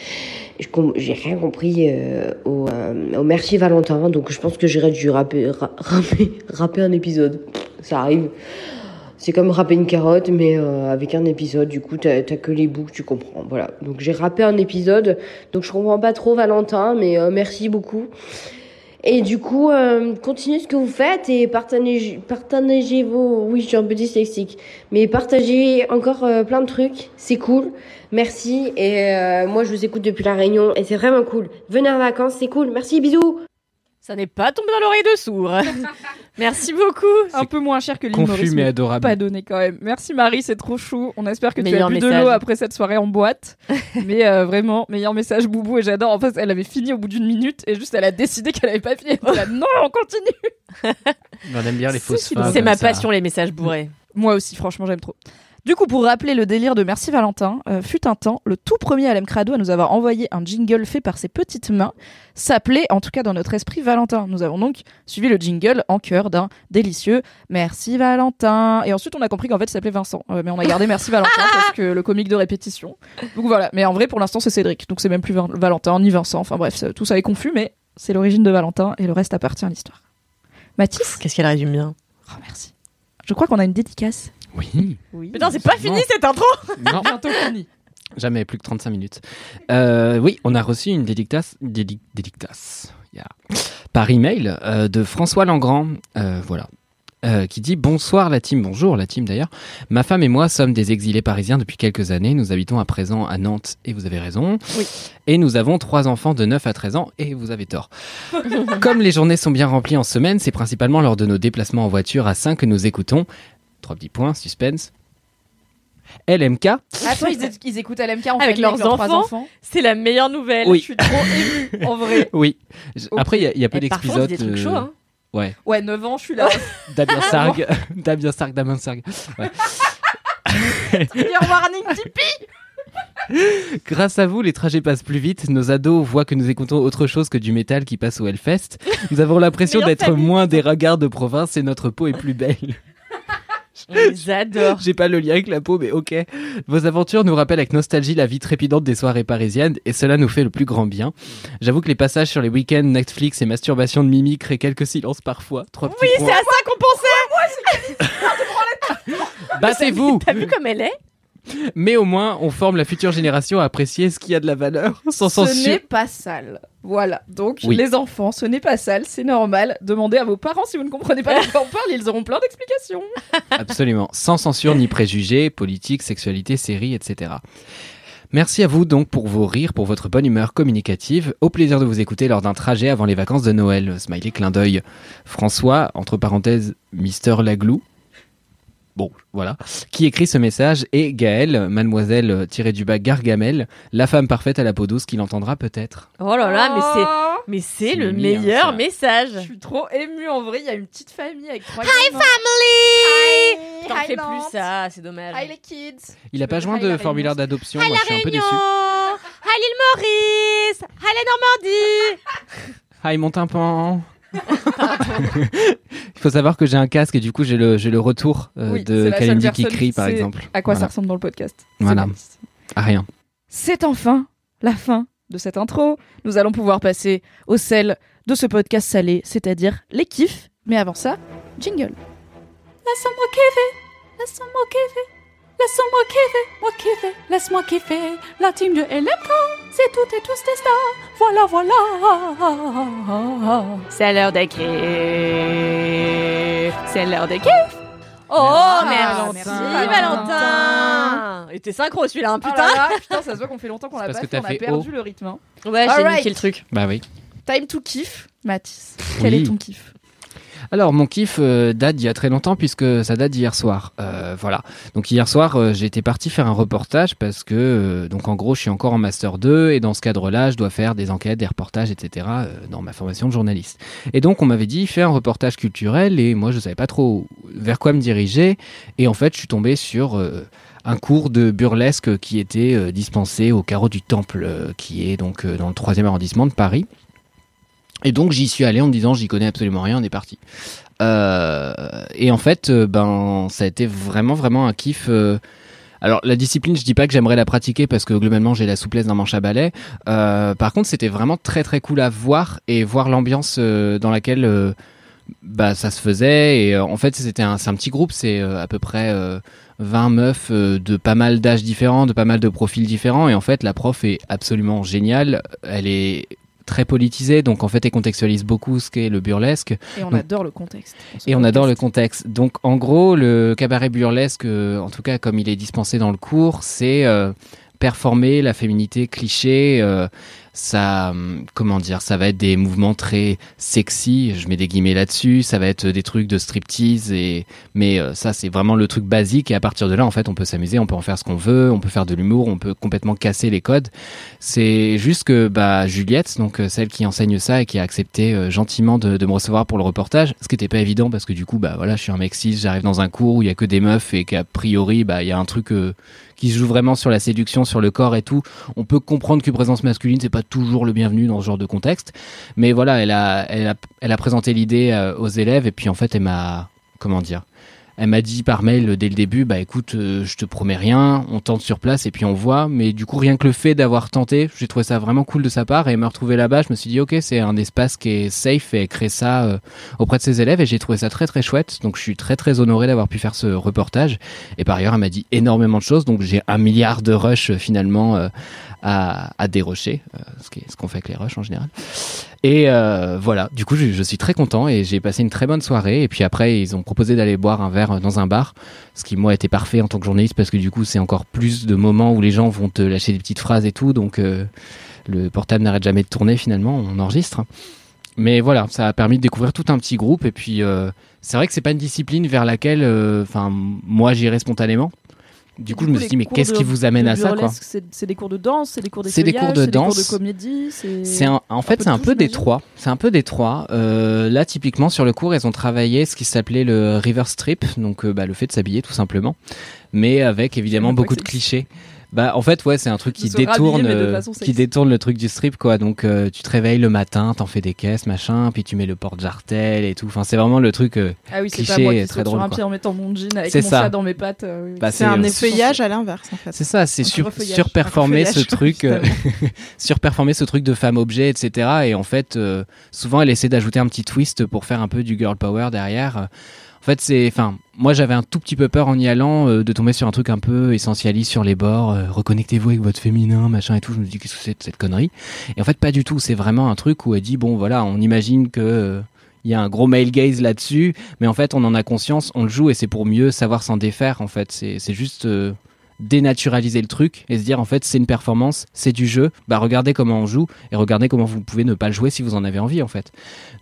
J'ai rien compris euh, au, euh, au Merci Valentin, donc je pense que j'irai dû rapper, ra- rapper, (laughs) rapper un épisode. Ça arrive. C'est comme rapper une carotte, mais euh, avec un épisode. Du coup, t'as que les bouts tu comprends. Voilà. Donc j'ai rappé un épisode. Donc je comprends pas trop Valentin, mais euh, merci beaucoup. Et du coup, euh, continuez ce que vous faites et partagez, partagez vos... Oui, je suis un peu dyslexique. Mais partagez encore euh, plein de trucs. C'est cool. Merci. Et euh, moi, je vous écoute depuis La Réunion et c'est vraiment cool. Venez en vacances, c'est cool. Merci, bisous. Ça n'est pas tombé dans l'oreille de sourd. (laughs) Merci beaucoup. Un peu moins cher que Confus mais adorable. Pas donné quand même. Merci Marie, c'est trop chou. On espère que tu as bu de l'eau après cette soirée en boîte. (laughs) Mais euh, vraiment, meilleur message Boubou et j'adore. En fait, elle avait fini au bout d'une minute et juste elle a décidé qu'elle avait pas fini. Elle là, non, on continue. On aime bien les C'est fausses. C'est ma passion, les messages bourrés. Moi aussi, franchement, j'aime trop. Du coup, pour rappeler le délire de Merci Valentin, euh, fut un temps, le tout premier Alem Crado à nous avoir envoyé un jingle fait par ses petites mains s'appelait, en tout cas dans notre esprit, Valentin. Nous avons donc suivi le jingle en cœur d'un délicieux Merci Valentin. Et ensuite, on a compris qu'en fait, il s'appelait Vincent. Euh, mais on a gardé (laughs) Merci Valentin parce que le comique de répétition. Donc voilà. Mais en vrai, pour l'instant, c'est Cédric. Donc c'est même plus Val- Valentin ni Vincent. Enfin bref, tout ça est confus, mais c'est l'origine de Valentin et le reste appartient à l'histoire. Mathis? Qu'est-ce qu'elle résume bien? Oh, merci. Je crois qu'on a une dédicace. Oui. Oui. Putain, c'est pas fini cette intro Non, (laughs) bientôt fini. jamais plus que 35 minutes. Euh, oui, on a reçu une dédictace, dédic- dédictace yeah, par email euh, de François Langrand. Euh, voilà. euh, qui dit bonsoir la team, bonjour la team d'ailleurs. Ma femme et moi sommes des exilés parisiens depuis quelques années. Nous habitons à présent à Nantes et vous avez raison. Oui. Et nous avons trois enfants de 9 à 13 ans et vous avez tort. (laughs) Comme les journées sont bien remplies en semaine, c'est principalement lors de nos déplacements en voiture à 5 que nous écoutons. Trois petits points, suspense. LMK. Attends, ils, é- ils écoutent LMK en Avec leurs trois enfants. C'est la meilleure nouvelle. Oui. Je suis trop émue, en vrai. (laughs) Oui. Après, il y a- y, a peu d'épisodes. des trucs euh, chauds, hein. Ouais. Ouais, 9 ans, je suis là. (laughs) (laughs) Damien Sarg. Damien Sarg, Damien Sarg. Trigger warning Tipeee Grâce à vous, les trajets passent plus vite. Nos ados voient que nous écoutons autre chose que du métal qui passe au Hellfest. Nous avons l'impression d'être moins des regards de province et notre peau est plus belle. On les (laughs) adore. J'ai pas le lien avec la peau, mais ok. Vos aventures nous rappellent avec nostalgie la vie trépidante des soirées parisiennes et cela nous fait le plus grand bien. J'avoue que les passages sur les week-ends, Netflix et masturbation de Mimi créent quelques silences parfois. Trois petits Oui, c'est à ça qu'on pensait. Battez-vous T'as vu comme elle est? Mais au moins, on forme la future génération à apprécier ce qui a de la valeur (laughs) sans Ce n'est censure. pas sale. Voilà. Donc, Oui. les enfants, ce n'est pas sale, c'est normal. Demandez à vos parents si vous ne comprenez pas de quoi on parle, ils auront plein d'explications. (laughs) Absolument. Sans censure ni préjugés, politique, sexualité, séries, etc. Merci à vous donc pour vos rires, pour votre bonne humeur communicative. Au plaisir de vous écouter lors d'un trajet avant les vacances de Noël. Smiley clin d'œil. François, entre parenthèses, Mister Laglou. Bon, voilà. Qui écrit ce message et Gaëlle, mademoiselle tirée du bas Gargamel, la femme parfaite à la peau douce qui l'entendra peut-être. Oh là là, mais c'est Oh, mais c'est le meilleur ça. message. Je suis trop émue en vrai, il y a une petite famille avec trois Hi gamins. family. Hi, T'en hi, fais plus ça, c'est dommage. Hi les kids. Il a pas joint de la formulaire d'adoption, moi la je suis un peu Réunion. déçu. Hi l'île Maurice. Hi la Normandie. (laughs) Hi mon tympan Il faut savoir que j'ai un casque et du coup j'ai le, j'ai le retour euh, Oui, de Kalindi qui crie par exemple. À quoi ça ressemble dans le podcast Voilà. À rien. C'est enfin la fin de cette intro. Nous allons pouvoir passer au sel de ce podcast salé, c'est-à-dire les kiffs. Mais avant ça, jingle. Laisse-moi kiffer, laisse-moi kiffer, laisse-moi kiffer, moi kiffer, laisse-moi kiffer. La team de LMK, c'est toutes et tous des stars. Voilà, voilà. C'est l'heure des kiffs. C'est l'heure des kiffs. Oh, Merci, merci, Valentin. Valentin. Et t'es synchro celui-là, hein, Oh là putain. là, (laughs) putain, ça se voit qu'on fait longtemps qu'on l'a pas fait, on a fait perdu haut. le rythme. hein. Ouais, j'ai niqué le truc. Bah oui. Time to kiff, Mathis. Quel Oui. est ton kiff? Alors mon kiff euh, date d'il y a très longtemps puisque ça date d'hier soir. Euh, voilà. Donc hier soir euh, j'étais parti faire un reportage parce que donc en gros je suis encore en master 2 et dans ce cadre-là je dois faire des enquêtes, des reportages, etc. dans ma formation de journaliste. Et donc on m'avait dit fais un reportage culturel et moi je savais pas trop vers quoi me diriger et en fait je suis tombé sur un cours de burlesque qui était dispensé au carreau du Temple, qui est donc dans le troisième arrondissement de Paris. Et donc j'y suis allé en me disant j'y connais absolument rien, on est parti. Euh, et en fait, euh, ben ça a été vraiment vraiment un kiff. euh. Alors la discipline, je dis pas que j'aimerais la pratiquer parce que globalement j'ai la souplesse d'un manche à balai. Par contre, c'était vraiment très très cool à voir et voir l'ambiance dans laquelle bah ça se faisait. Et en fait, c'était un, un petit groupe, c'est à peu près euh, 20 meufs de pas mal d'âges différents, de pas mal de profils différents. Et en fait, la prof est absolument géniale. Elle est très politisée, donc en fait, elle contextualise beaucoup ce qu'est le burlesque. Et on Donc- adore le contexte. Et on adore le contexte. Donc en gros, le cabaret burlesque, euh, en tout cas comme il est dispensé dans le cours, c'est euh, performer la féminité cliché. Ça, hum, comment dire, ça va être des mouvements très sexy. Je mets des guillemets là-dessus. Ça va être des trucs de striptease et mais euh, ça c'est vraiment le truc basique. Et à partir de là, en fait, on peut s'amuser, on peut en faire ce qu'on veut, on peut faire de l'humour, on peut complètement casser les codes. C'est juste que bah Juliette, donc euh, celle qui enseigne ça et qui a accepté euh, gentiment de, me recevoir pour le reportage, ce qui n'était pas évident parce que du coup bah voilà, je suis un mec cis, j'arrive dans un cours où il y a que des meufs et qu'a priori bah il y a un truc qui se joue vraiment sur la séduction, sur le corps et tout. On peut comprendre que présence masculine c'est pas toujours le bienvenu dans ce genre de contexte, mais voilà, elle a elle a elle a présenté l'idée euh, aux élèves et puis en fait elle m'a comment dire elle m'a dit par mail dès le début, bah écoute, euh, je te promets rien, on tente sur place et puis on voit. Mais du coup, rien que le fait d'avoir tenté, j'ai trouvé ça vraiment cool de sa part et me retrouver là-bas, je me suis dit ok, c'est un espace qui est safe et elle crée ça euh, auprès de ses élèves et j'ai trouvé ça très très chouette. Donc je suis très très honoré d'avoir pu faire ce reportage. Et par ailleurs, elle m'a dit énormément de choses, donc j'ai un milliard de rush euh, finalement à, à dérocher, euh, ce qu'on fait avec les rushs en général. Et euh, voilà, du coup, je, suis très content et j'ai passé une très bonne soirée. Et puis après, ils ont proposé d'aller boire un verre dans un bar, ce qui moi était parfait en tant que journaliste parce que du coup, c'est encore plus de moments où les gens vont te lâcher des petites phrases et tout. Donc euh, le portable n'arrête jamais de tourner finalement, on enregistre. Mais voilà, ça a permis de découvrir tout un petit groupe. Et puis, euh, c'est vrai que c'est pas une discipline vers laquelle, euh, enfin, moi, j'irais spontanément. Du coup, je me suis dit, mais qu'est-ce qui vous amène à ça, quoi C'est des cours de danse, c'est des cours C'est des cours de c'est des cours danse. de comédie. C'est en fait, c'est un peu des trois. C'est un peu des trois. Euh, là, typiquement, sur le cours, ils ont travaillé ce qui s'appelait le river strip, donc euh, bah, le fait de s'habiller tout simplement, mais avec évidemment beaucoup de clichés. Bah, en fait, ouais, c'est un truc qui rhabiller, détourne, de euh, façon qui détourne le truc du strip, quoi. Donc, euh, tu te réveilles le matin, t'en fais des caisses, machin, puis tu mets le porte-jartel et tout. Enfin, c'est vraiment le truc. euh, Ah oui, cliché pas moi qui très saute sur drôle, un pied en mettant mon jean avec C'est mon ça. chat dans mes pattes. euh, oui. bah, C'est un euh, effeuillage à l'inverse, en fait. C'est ça, c'est sur, surperformer ce truc, euh, (laughs) surperformer ce truc de femme objet, etc. Et en fait, souvent, elle essaie d'ajouter un petit twist pour faire un peu du girl power derrière. Euh, En fait, c'est, enfin, moi, j'avais un tout petit peu peur en y allant euh, de tomber sur un truc un peu essentialiste sur les bords. euh, Reconnectez-vous avec votre féminin, machin et tout. Je me dis qu'est-ce que c'est cette connerie? Et en fait, pas du tout. C'est vraiment un truc où elle dit bon, voilà, on imagine que euh, il y a un gros male gaze là-dessus, mais en fait, on en a conscience, on le joue et c'est pour mieux savoir s'en défaire. En fait, c'est juste euh, dénaturaliser le truc et se dire en fait c'est une performance, c'est du jeu, bah regardez comment on joue et regardez comment vous pouvez ne pas le jouer si vous en avez envie en fait.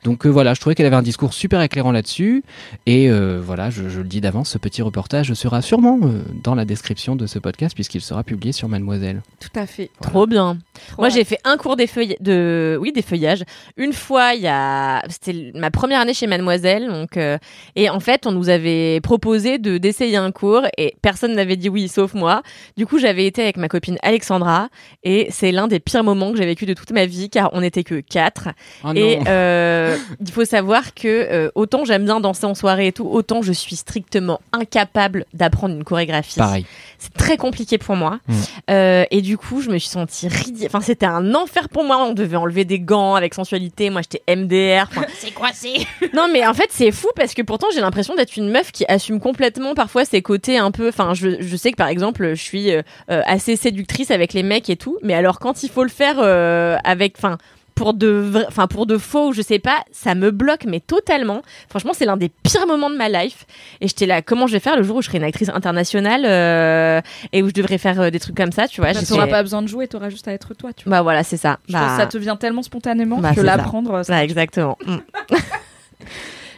Donc euh, voilà, je trouvais qu'elle avait un discours super éclairant là-dessus et euh, voilà, je, je le dis d'avance, ce petit reportage sera sûrement euh, dans la description de ce podcast puisqu'il sera publié sur Mademoiselle. Tout à fait. Trop bien. Trop Moi, j'ai fait un cours d'effeuillage, de, oui, d'effeuillage. Une fois, il y a, c'était ma première année chez Mademoiselle, donc, euh, et en fait, on nous avait proposé de d'essayer un cours et personne n'avait dit oui, sauf moi. Du coup, j'avais été avec ma copine Alexandra et c'est l'un des pires moments que j'ai vécu de toute ma vie car on n'était que quatre. Oh et euh, il faut savoir que euh, autant j'aime bien danser en soirée et tout, autant je suis strictement incapable d'apprendre une chorégraphie. Pareil. C'est très compliqué pour moi. Mm. Euh, et du coup, je me suis sentie ridicule. Enfin, c'était un enfer pour moi. On devait enlever des gants avec sensualité. Moi, j'étais MDR. Enfin, (laughs) C'est quoi c'est? (laughs) Non, mais en fait, c'est fou parce que pourtant, j'ai l'impression d'être une meuf qui assume complètement parfois ses côtés un peu. Enfin, je, je sais que par exemple, je suis euh, euh, assez séductrice avec les mecs et tout. Mais alors, quand il faut le faire euh, avec. Enfin. Pour de, enfin pour de faux, je sais pas, ça me bloque mais totalement. Franchement, c'est l'un des pires moments de ma life. Et j'étais là, comment je vais faire le jour où je serai une actrice internationale euh, et où je devrais faire euh, des trucs comme ça, tu vois. Bah, T'auras pas besoin de jouer, t'auras juste à être toi. Tu vois. Bah voilà, c'est ça. Bah, ça te vient tellement spontanément Bah, que c'est ça. l'apprendre. ça- Ouais, exactement. (laughs)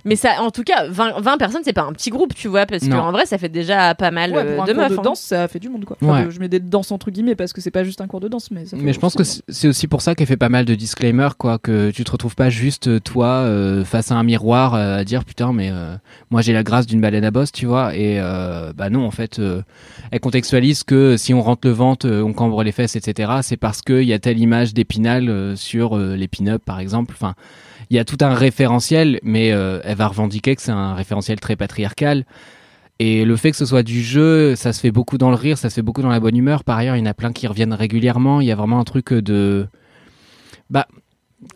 Mais ça, en tout cas, 20, 20 personnes, c'est pas un petit groupe, tu vois, parce qu'en vrai, ça fait déjà pas mal Ouais, euh, pour un de cours meufs. de hein. danse, ça fait du monde quoi. Enfin, Ouais. de- je mets des danses entre guillemets parce que c'est pas juste un cours de danse, mais. ça fait Mais je pense que c'est aussi pour ça qu'elle fait pas mal de disclaimers, quoi, que tu te retrouves pas juste euh, toi euh, face à un miroir euh, à dire putain mais euh, moi j'ai la grâce d'une baleine à bosse, tu vois, et euh, bah non en fait euh, elle contextualise que si on rentre le ventre, on cambre les fesses, etc. C'est parce qu'il y a telle image d'épinal euh, sur euh, les pin-up par exemple, enfin il y a tout un référentiel, mais euh, elle va revendiquer que c'est un référentiel très patriarcal. Et le fait que ce soit du jeu, ça se fait beaucoup dans le rire, ça se fait beaucoup dans la bonne humeur. Par ailleurs, il y en a plein qui reviennent régulièrement. Il y a vraiment un truc de. Bah,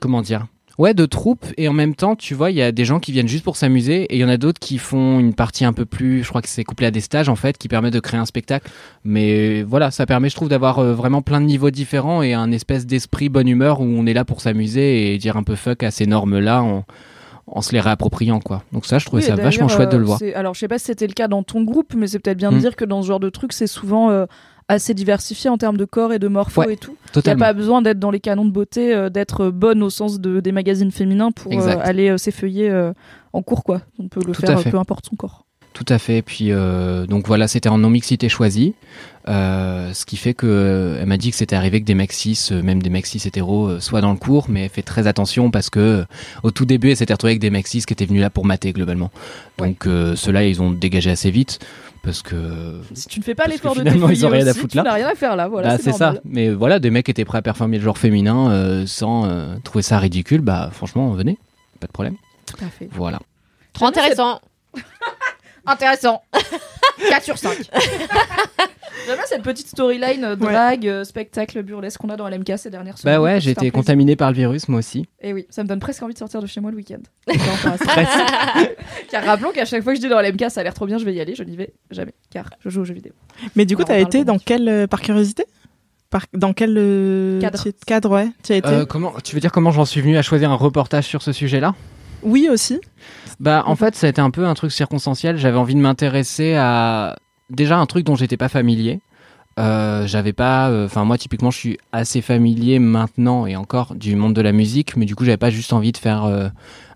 comment dire? Ouais, de troupe. Et en même temps, tu vois, il y a des gens qui viennent juste pour s'amuser. Et il y en a d'autres qui font une partie un peu plus. Je crois que c'est couplé à des stages, en fait, qui permet de créer un spectacle. Mais voilà, ça permet, je trouve, d'avoir euh, vraiment plein de niveaux différents et un espèce d'esprit bonne humeur où on est là pour s'amuser et dire un peu fuck à ces normes-là en, en se les réappropriant, quoi. Donc ça, je trouvais Oui, ça vachement chouette de le euh, voir. Alors, je sais pas si c'était le cas dans ton groupe, mais c'est peut-être bien de Mm. dire que dans ce genre de truc, c'est souvent euh, assez diversifié en termes de corps et de morpho Ouais, et tout. Il n'y a Totalement. pas besoin d'être dans les canons de beauté, euh, d'être bonne au sens de, des magazines féminins pour euh, aller euh, s'effeuiller euh, en cours, quoi. On peut le Tout faire, euh, peu importe son corps. Tout à fait. Puis euh, donc voilà, c'était en non mixité choisie, Euh, ce qui fait que euh, elle m'a dit que c'était arrivé que des euh, même des mecs cis hétéros, euh, soient dans le cours, mais elle fait très attention parce que euh, au tout début, elle s'était retrouvée avec des mecs cis qui étaient venus là pour mater globalement. Donc euh, ceux-là, ils ont dégagé assez vite parce que Si tu ne fais pas l'effort de finalement, ils ont rien à foutre tu là. n'as rien à faire là. Voilà, bah, c'est ça. normal. Mais voilà, des mecs étaient prêts à performer le genre féminin euh, sans euh, trouver ça ridicule. Bah franchement, venez, pas de problème. Tout à fait. Voilà. Trop intéressant. (laughs) Intéressant. (laughs) 4 sur 5. (laughs) J'aime bien cette petite storyline euh, drague, euh, spectacle burlesque qu'on a dans LMK ces dernières semaines. Bah ouais, j'ai été contaminé par le virus moi aussi. Et oui, ça me donne presque envie de sortir de chez moi le week-end. (laughs) Enfin, c'est- (laughs) car rappelons qu'à chaque fois que je dis dans LMK, ça a l'air trop bien, je vais y aller, je n'y vais jamais, car je joue aux jeux vidéo. Mais du coup, t'as été dans quel, euh, par curiosité? Par- dans quel euh, Cadre. tu- cadre ouais, tu as été? Euh, comment, tu veux dire comment j'en suis venu à choisir un reportage sur ce sujet-là? Oui aussi. Bah, en fait, ça a été un peu un truc circonstanciel. J'avais envie de m'intéresser à déjà un truc dont j'étais pas familier. Euh, j'avais pas, enfin moi typiquement, je suis assez familier maintenant et encore du monde de la musique, mais du coup, j'avais pas juste envie de faire euh,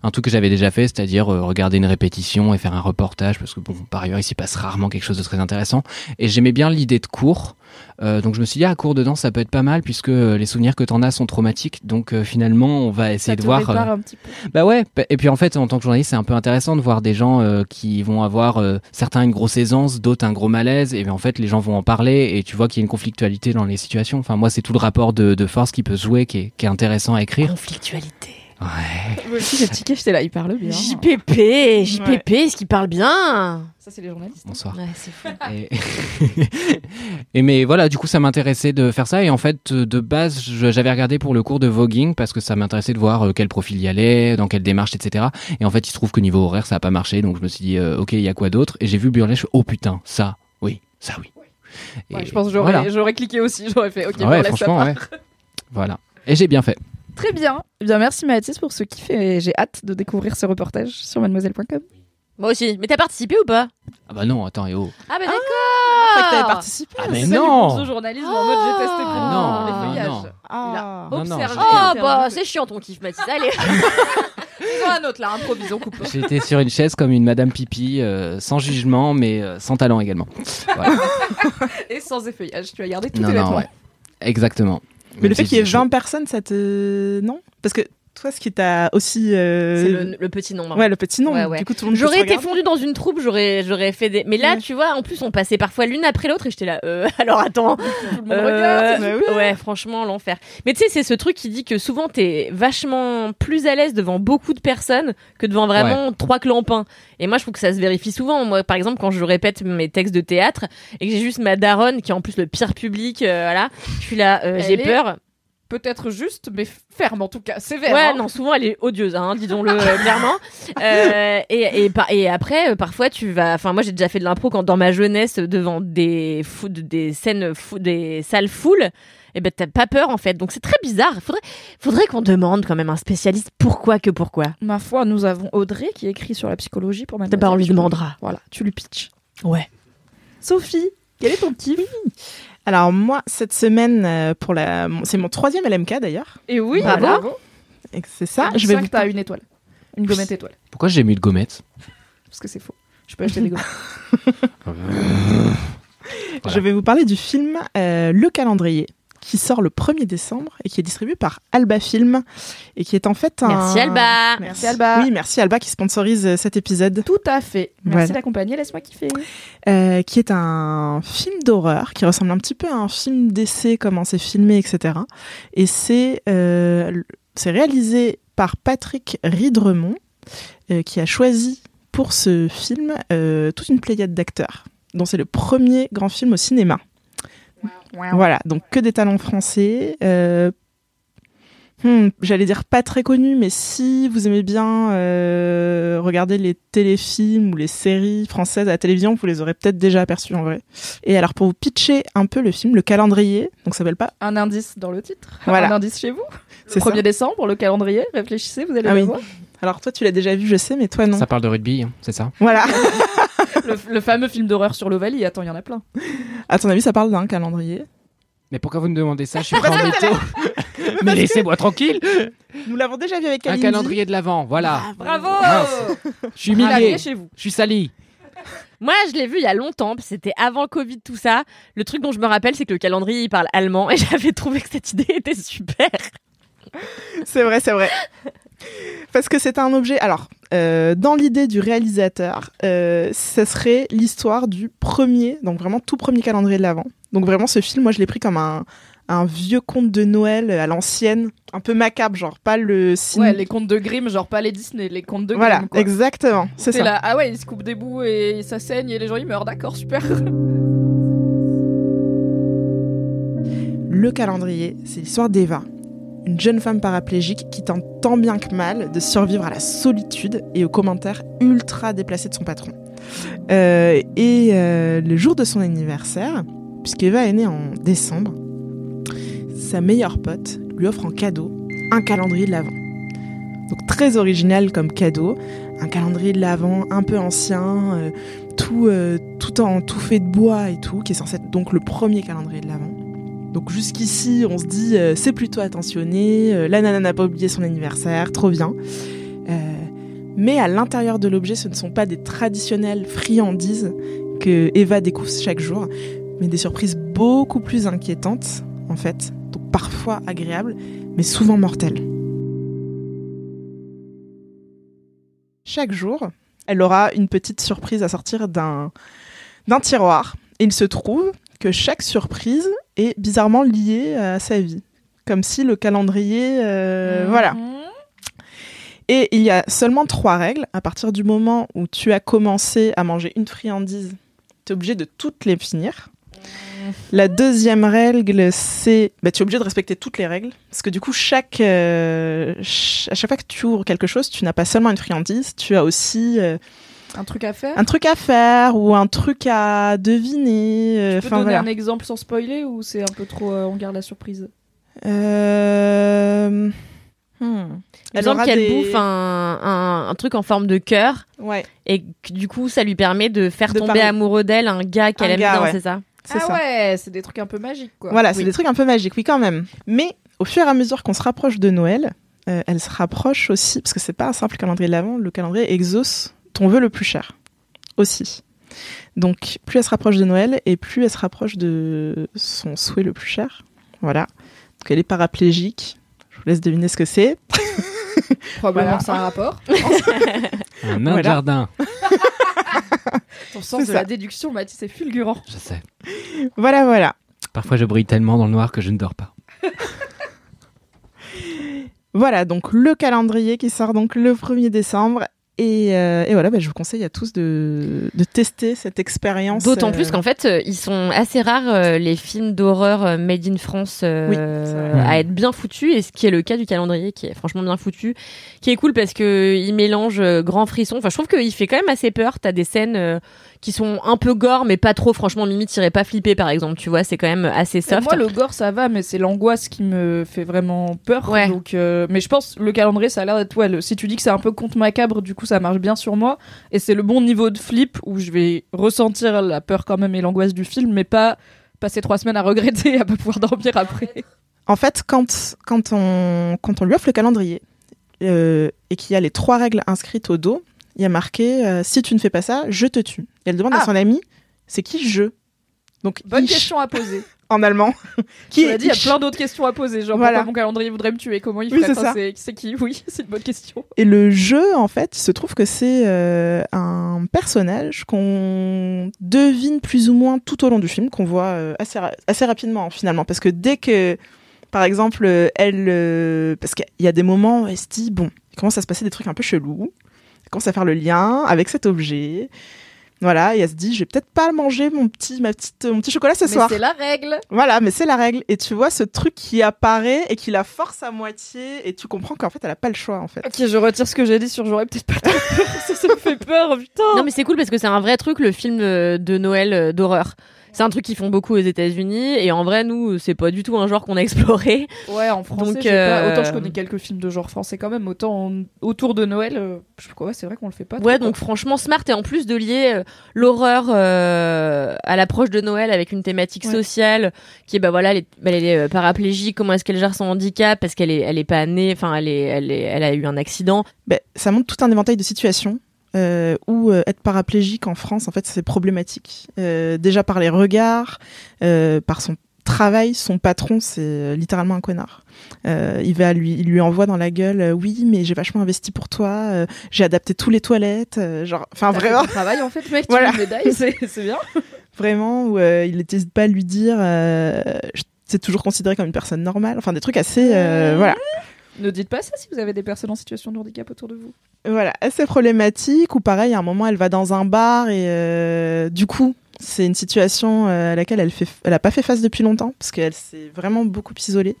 un truc que j'avais déjà fait, c'est-à-dire euh, regarder une répétition et faire un reportage, parce que bon, par ailleurs, il s'y passe rarement quelque chose de très intéressant. Et j'aimais bien l'idée de cours. Euh, donc je me suis dit, ah, cours dedans, ça peut être pas mal, puisque euh, les souvenirs que t'en as sont traumatiques. Donc euh, finalement, on va essayer Ça de te voir. euh, un petit peu. bah ouais, et puis en fait, en tant que journaliste, c'est un peu intéressant de voir des gens euh, qui vont avoir euh, certains une grosse aisance, d'autres un gros malaise, et bien en fait, les gens vont en parler, et tu vois qu'il y a une conflictualité dans les situations. Enfin, moi, c'est tout le rapport de, de force qui peut se jouer qui est, qui est intéressant à écrire. Conflictualité. Ouais. Moi aussi, j'ai tiqué, j'étais là, il parle bien. JPP, JPP, est-ce qu'il parle bien Ça, c'est les journalistes. Bonsoir. Ouais, c'est fou. Et... (laughs) et mais voilà, du coup, ça m'intéressait de faire ça. Et en fait, de base, j'avais regardé pour le cours de voguing parce que ça m'intéressait de voir euh, quel profil y allait, dans quelle démarche, etc. Et en fait, il se trouve que niveau horaire, ça a pas marché. Donc je me suis dit, euh, ok, il y a quoi d'autre? Et j'ai vu Burley, je fais, oh putain, ça, oui, ça, oui. Et Ouais, je pense que j'aurais, voilà. cliqué aussi, j'aurais fait ok, ouais, ça franchement, part. ouais. Voilà. Et j'ai bien fait. Très bien. Eh bien, merci Mathis pour ce kiff et j'ai hâte de découvrir ce reportage sur mademoiselle.com. Moi aussi. Mais t'as participé ou pas? Ah bah non, attends, et oh. Ah bah Je crois que t'avais d'accord participé. Ah mais non de journalisme en mode j'ai testé pour Ah les non, feuillages. non. Ah. Non, non, Observé. Ah bah c'est chiant ton kiff Mathis, allez (laughs) Faisons un autre là, improvisons, coupe. J'étais sur une chaise comme une Madame Pipi, euh, sans jugement, mais euh, sans talent également. Voilà. (laughs) Et sans effeuillage, tu as gardé tous non, tes non, vêtements. ouais. Exactement. Mais le fait qu'il y ait dit 20 personnes, ça te. Non? Parce que toi, ce qui t'a aussi. euh, C'est le, le petit nombre. Ouais, le petit nom. Ouais, ouais. Du coup, tout le monde J'aurais été fondue dans une troupe, j'aurais j'aurais fait des. Mais là, Ouais. tu vois, en plus, on passait parfois l'une après l'autre et j'étais là. Euh, (laughs) alors attends. Tout le monde Euh, regarde. Bah oui. Ouais, franchement, l'enfer. Mais tu sais, c'est ce truc qui dit que souvent t'es vachement plus à l'aise devant beaucoup de personnes que devant vraiment trois clampins. Et moi, je trouve que ça se vérifie souvent. Moi, par exemple, quand je répète mes textes de théâtre et que j'ai juste ma daronne qui est en plus le pire public, euh, voilà, je suis là, euh, j'ai est peur. Peut-être juste, mais ferme en tout cas, sévère. Ouais, hein. non, souvent elle est odieuse, hein, disons-le (laughs) euh, clairement. Euh, et, et, par- et après, euh, parfois, tu vas. Enfin, moi, j'ai déjà fait de l'impro quand dans ma jeunesse, devant des fou- des scènes, fou- des salles full. Et ben, t'as pas peur en fait. Donc, c'est très bizarre. Faudrait, faudrait qu'on demande quand même un spécialiste pourquoi que pourquoi? Ma foi, nous avons Audrey qui écrit sur la psychologie pour Eh Mademoiselle. ben, on lui demandera. Voilà, tu lui pitches. Ouais. Sophie, quel est ton kiff? Alors, moi, cette semaine, euh, pour la... mon- c'est mon troisième LMK d'ailleurs. Et oui, Bravo. bravo. Et que c'est ça. Je Je vais vous. t'as une étoile. Une gommette étoile. Pourquoi j'ai mis de gommette Parce que c'est faux. Je peux acheter des gommettes. (laughs) Je vais vous parler du film euh, Le Calendrier qui sort le 1er décembre et qui est distribué par Alba Film et qui est en fait un... Merci Alba. Merci, Alba. Oui, merci Alba qui sponsorise euh, cet épisode. Tout à fait. Merci Voilà. d'accompagner, laisse-moi kiffer. Euh, qui est un film d'horreur qui ressemble un petit peu à un film d'essai, comment c'est filmé, etc. Et c'est euh, c'est réalisé par Patrick Ridremont, euh, qui a choisi pour ce film euh, toute une pléiade d'acteurs, dont c'est le premier grand film au cinéma. Voilà, donc que des talents français. euh, hmm, J'allais dire pas très connus, mais si vous aimez bien euh, regarder les téléfilms ou les séries françaises à la télévision, vous les aurez peut-être déjà aperçus en vrai. Et alors pour vous pitcher un peu le film, le calendrier, donc ça s'appelle pas. Un indice dans le titre. (laughs) Voilà. Un indice chez vous. C'est Le 1er ça. décembre, le calendrier. Réfléchissez, vous allez Ah le oui. voir. Alors toi tu l'as déjà vu, je sais, mais toi non. Ça parle de rugby, hein, c'est ça? Voilà. (laughs) le, le fameux film d'horreur sur l'Ovalie. Attends, il y en a plein. À ton avis, ça parle d'un calendrier? Mais pourquoi vous me demandez ça? Je suis (laughs) prêt en météo. (laughs) Mais laissez-moi tranquille Nous l'avons déjà vu avec Un Kalindi. calendrier de l'avant, voilà. Bravo Mince. Je suis humilié. chez vous. Je suis sali. Moi, je l'ai vu il y a longtemps, c'était avant le Covid, tout ça. Le truc dont je me rappelle, c'est que le calendrier, il parle allemand, et (laughs) j'avais trouvé que cette idée était super. C'est vrai, c'est vrai. Parce que c'est un objet. Alors, euh, dans l'idée du réalisateur, euh, ce serait l'histoire du premier, donc vraiment tout premier calendrier de l'Avent. Donc vraiment, ce film, moi, je l'ai pris comme un, un vieux conte de Noël à l'ancienne, un peu macabre, genre pas le ciné. Ouais, les contes de Grimm, genre pas les Disney, les contes de Grimm. Voilà, quoi. exactement, c'est ça. là, ah ouais, il se coupe des bouts et ça saigne et les gens ils meurent, d'accord, super. Le calendrier, c'est l'histoire d'Eva, une jeune femme paraplégique qui tente tant bien que mal de survivre à la solitude et aux commentaires ultra déplacés de son patron. Euh, et euh, le jour de son anniversaire, puisqu'Eva est née en décembre, sa meilleure pote lui offre en cadeau un calendrier de l'Avent. Donc très original comme cadeau, un calendrier de l'Avent un peu ancien, euh, tout, tout en tout fait de bois et tout, qui est censé être donc le premier calendrier de l'Avent. Donc jusqu'ici, on se dit euh, c'est plutôt attentionné, euh, la nana n'a pas oublié son anniversaire, trop bien. Euh, mais à l'intérieur de l'objet, ce ne sont pas des traditionnelles friandises que Eva découvre chaque jour, mais des surprises beaucoup plus inquiétantes, en fait, donc parfois agréables, mais souvent mortelles. Chaque jour, elle aura une petite surprise à sortir d'un d'un tiroir. Et il se trouve que chaque surprise est bizarrement liée à sa vie. Comme si le calendrier... euh, Voilà. Et il y a seulement trois règles. À partir du moment où tu as commencé à manger une friandise, tu es obligé de toutes les finir. La deuxième règle, c'est bah, tu es obligé de respecter toutes les règles. Parce que du coup, chaque, euh, ch- à chaque fois que tu ouvres quelque chose, tu n'as pas seulement une friandise, tu as aussi euh, Un truc à faire un truc à faire ou un truc à deviner. euh, Tu peux Enfin, donner voilà. un exemple sans spoiler ou c'est un peu trop euh, on garde la surprise Euh, hmm. Il me qu'elle des- bouffe un, un, un truc en forme de cœur Ouais, et que du coup ça lui permet de faire De tomber parler. amoureux d'elle un gars qu'elle aime bien, ouais. c'est ça c'est Ah ça. ouais, c'est des trucs un peu magiques quoi. Voilà, c'est des trucs un peu magiques, oui, quand même. Mais au fur et à mesure qu'on se rapproche de Noël, euh, elle se rapproche aussi, parce que c'est pas un simple calendrier de l'Avent, le calendrier exauce ton vœu le plus cher aussi. Donc, plus elle se rapproche de Noël et plus elle se rapproche de son souhait le plus cher. Voilà. Donc, elle est paraplégique. Je vous laisse deviner ce que c'est. (laughs) Probablement Voilà. c'est un rapport. (laughs) Un nain Voilà. jardin. (laughs) Ton sens de la déduction, Mathis, c'est fulgurant. Je sais. Voilà, voilà. Parfois, je brille tellement dans le noir que je ne dors pas. Voilà, donc le calendrier qui sort donc le 1er décembre. Et, euh, et voilà, bah, je vous conseille à tous de, de tester cette expérience. D'autant euh, plus qu'en fait, euh, ils sont assez rares euh, les films d'horreur euh, made in France euh, Oui, à être bien foutus, et ce qui est le cas du calendrier, qui est franchement bien foutu, qui est cool parce que il mélange euh, grand frisson. Enfin, je trouve qu'il fait quand même assez peur. T'as des scènes euh, qui sont un peu gore, mais pas trop. Franchement, Mimi t'irait pas flipper, par exemple. Tu vois, c'est quand même assez soft. Moi, le gore, ça va, mais c'est l'angoisse qui me fait vraiment peur. Ouais. Donc, euh, mais je pense le calendrier, ça a l'air d'être. Ouais, le- si tu dis que c'est un peu conte macabre, du coup, ça marche bien sur moi. Et c'est le bon niveau de flip où je vais ressentir la peur quand même et l'angoisse du film, mais pas passer trois semaines à regretter et à pas pouvoir dormir après. En fait, quand, quand, on, quand on lui offre le calendrier euh, et qu'il y a les trois règles inscrites au dos, il y a marqué euh, si tu ne fais pas ça, je te tue. Et elle demande à Ah. son ami c'est qui je? Donc, Bonne question à poser. (laughs) en allemand. (laughs) qui est dit, il y a plein d'autres questions à poser. Genre, Voilà. pourquoi mon calendrier voudrait me tuer? Comment il Oui, ferait c'est qui? (laughs) Oui, c'est une bonne question. Et le jeu, en fait, il se trouve que c'est euh, un personnage qu'on devine plus ou moins tout au long du film, qu'on voit euh, assez, ra- assez rapidement finalement. Parce que dès que, par exemple, elle... euh, parce qu'il y a des moments où elle se dit, bon, il commence à se passer des trucs un peu chelous. Elle commence à faire le lien avec cet objet. Voilà, et elle se dit, je vais peut-être pas manger mon petit, ma petite, mon petit chocolat ce Mais soir. c'est la règle. Voilà, mais c'est la règle. Et tu vois ce truc qui apparaît et qui la force à moitié, et tu comprends qu'en fait, elle a pas le choix, en fait. Ok, je retire ce que j'ai dit sur j'aurais peut-être pas trop peur. (laughs) ça, ça me fait peur, putain. Non mais c'est cool parce que c'est un vrai truc le film euh, de Noël euh, d'horreur. C'est un truc qu'ils font beaucoup aux États-Unis et en vrai nous c'est pas du tout un genre qu'on a exploré. Ouais, en français, Donc, pas- euh, autant je connais quelques films de genre français quand même, autant en- autour de Noël, euh, je sais pas, ouais, c'est vrai qu'on le fait pas. Ouais quoi. donc franchement smart et en plus de lier euh, l'horreur euh, à l'approche de Noël avec une thématique Ouais. sociale qui est bah voilà elle est, bah, elle est euh, paraplégique comment est-ce qu'elle gère son handicap parce qu'elle est elle est pas née enfin elle est elle est elle a eu un accident. Ben, ça montre tout un éventail de situations euh, où euh, être paraplégique en France, en fait, c'est problématique. Euh, déjà par les regards, euh, par son travail, son patron, c'est littéralement un connard. Euh, il va lui, il lui envoie dans la gueule, euh, oui, mais j'ai vachement investi pour toi, euh, j'ai adapté tous les toilettes, genre, enfin fait vraiment, travail en fait, mec, Voilà. tu as une médaille, c'est bien. (laughs) vraiment où il n'hésite pas à lui dire, c'est toujours considéré comme une personne normale, enfin des trucs assez, euh, voilà. Ne dites pas ça si vous avez des personnes en situation de handicap autour de vous. Voilà, assez problématique. Ou pareil, à un moment, elle va dans un bar et euh, du coup, c'est une situation euh, à laquelle elle fait, elle a pas fait face depuis longtemps parce qu'elle s'est vraiment beaucoup isolée.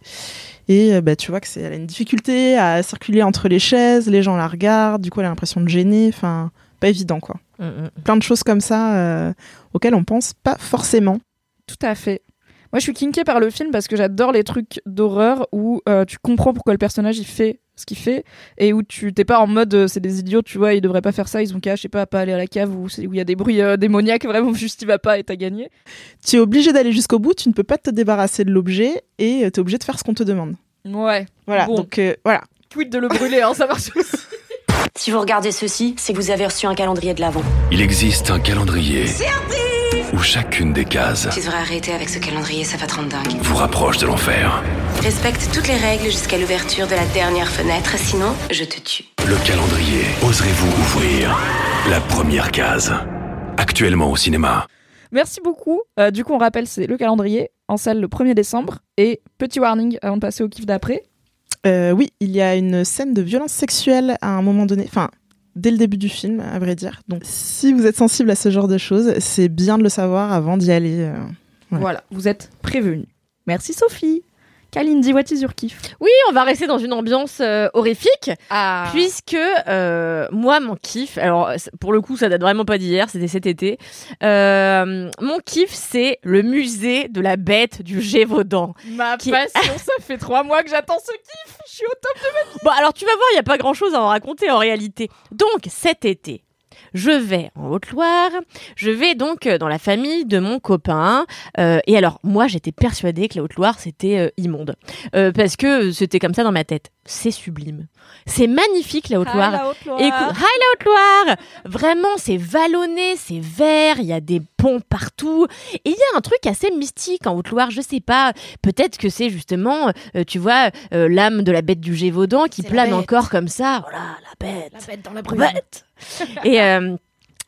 Et euh, bah, tu vois que c'est, elle a une difficulté à circuler entre les chaises, les gens la regardent, du coup, elle a l'impression de gêner. Enfin, pas évident quoi. Plein de choses comme ça euh, auxquelles on pense pas forcément. Tout à fait. Moi, je suis kinkée par le film parce que j'adore les trucs d'horreur où euh, tu comprends pourquoi le personnage il fait ce qu'il fait et où tu t'es pas en mode euh, c'est des idiots, tu vois, ils devraient pas faire ça, ils ont qu'à, je sais pas, pas aller à la cave où il y a des bruits euh, démoniaques, (laughs) vraiment juste il va pas et t'as gagné. Tu es obligé d'aller jusqu'au bout, tu ne peux pas te débarrasser de l'objet et tu es obligé de faire ce qu'on te demande. Ouais. Voilà, Bon. donc euh, voilà. Tweet de le brûler, hein, ça marche aussi. (laughs) Si vous regardez ceci, c'est que vous avez reçu un calendrier de l'Avent. Il existe un calendrier où chacune des cases Tu devrais arrêter avec ce calendrier, ça va te rendre dingue. vous rapproche de l'enfer. Respecte toutes les règles jusqu'à l'ouverture de la dernière fenêtre, sinon je te tue. Le calendrier. Oserez-vous ouvrir la première case? Actuellement au cinéma. Merci beaucoup. Euh, du coup, on rappelle, c'est le calendrier en salle le 1er décembre. Et petit warning avant de passer au kiff d'après. Euh, oui, il y a une scène de violence sexuelle à un moment donné, enfin, dès le début du film, à vrai dire. Donc, si vous êtes sensible à ce genre de choses, c'est bien de le savoir avant d'y aller. euh. Ouais. Voilà, vous êtes prévenus. Merci Sophie. Kalindi, what is your kiff Oui, on va rester dans une ambiance euh, horrifique. Ah. Puisque euh, moi, mon kiff, alors pour le coup, ça date vraiment pas d'hier, c'était cet été. Euh, mon kiff, c'est le musée de la bête du Gévaudan. Ma Qui- passion, ça fait trois mois que j'attends ce kiff. Je suis au top. Bon, alors tu vas voir, il n'y a pas grand chose à en raconter en réalité. Donc, cet été, je vais en Haute-Loire, je vais donc euh, dans la famille de mon copain. euh, et alors, moi, j'étais persuadée que la Haute-Loire, c'était euh, immonde. Euh, parce que c'était comme ça dans ma tête. C'est sublime. C'est magnifique, la Haute-Loire. Hi la Haute-Loire Vraiment, c'est vallonné, c'est vert, il y a des ponts partout. Et il y a un truc assez mystique en Haute-Loire, je sais pas. Peut-être que c'est justement, tu vois, l'âme de la bête du Gévaudan qui plane encore comme ça. Voilà, la bête. La bête dans la La bête. (laughs) et, euh,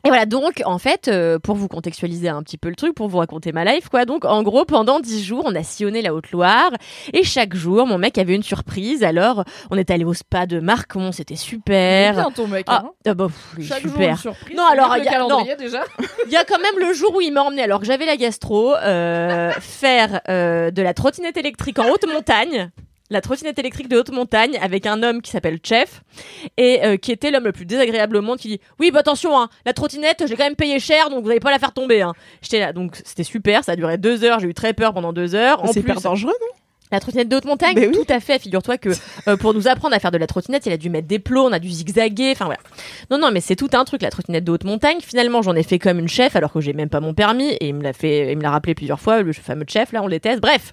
et voilà, donc en fait, euh, pour vous contextualiser un petit peu le truc, pour vous raconter ma life, quoi. Donc en gros, pendant dix jours, on a sillonné la Haute-Loire et chaque jour, mon mec avait une surprise. Alors, on est allé au spa de Marcon, c'était super. bien ton mec. Ah, hein. ah bah, pff, Chaque jour super. une surprise. Non, alors, il y a- calendrier déjà. (laughs) Il y a quand même le jour où il m'a emmené, alors que j'avais la gastro, euh, (laughs) faire euh, de la trottinette électrique en haute montagne. La trottinette électrique de haute montagne avec un homme qui s'appelle Chef et euh, qui était l'homme le plus désagréable au monde qui dit oui bah attention hein, la trottinette je l'ai quand même payé cher donc vous n'allez pas la faire tomber hein. j'étais là donc c'était super ça a duré deux heures j'ai eu très peur pendant deux heures C'est hyper dangereux, non? la trottinette de haute montagne, oui. tout à fait. Figure-toi que euh, pour nous apprendre à faire de la trottinette, il a dû mettre des plots, on a dû zigzaguer. Enfin voilà. Non, non, mais c'est tout un truc la trottinette de haute montagne. Finalement, j'en ai fait comme une chef alors que j'ai même pas mon permis et il me l'a fait, il me l'a rappelé plusieurs fois le fameux chef. Là, on les teste. Bref.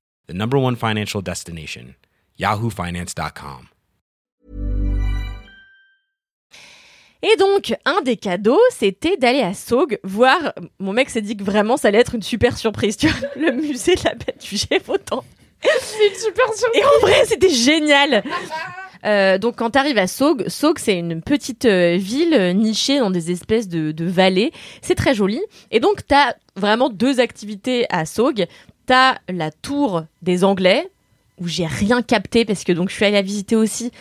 the number one financial destination, yahoofinance.com. Et donc, un des cadeaux, c'était d'aller à Saugue voir. Mon mec s'est dit que vraiment, ça allait être une super surprise. Tu vois, le musée de la bête du Gévaudan. C'est une super surprise. Et en vrai, c'était génial. Euh, donc quand tu arrives à Saugue, Saugue c'est une petite euh, ville euh, nichée dans des espèces de, de vallées. C'est très joli. Et donc tu as vraiment deux activités à Saugue. La tour des Anglais, où j'ai rien capté parce que donc je suis allée la visiter aussi.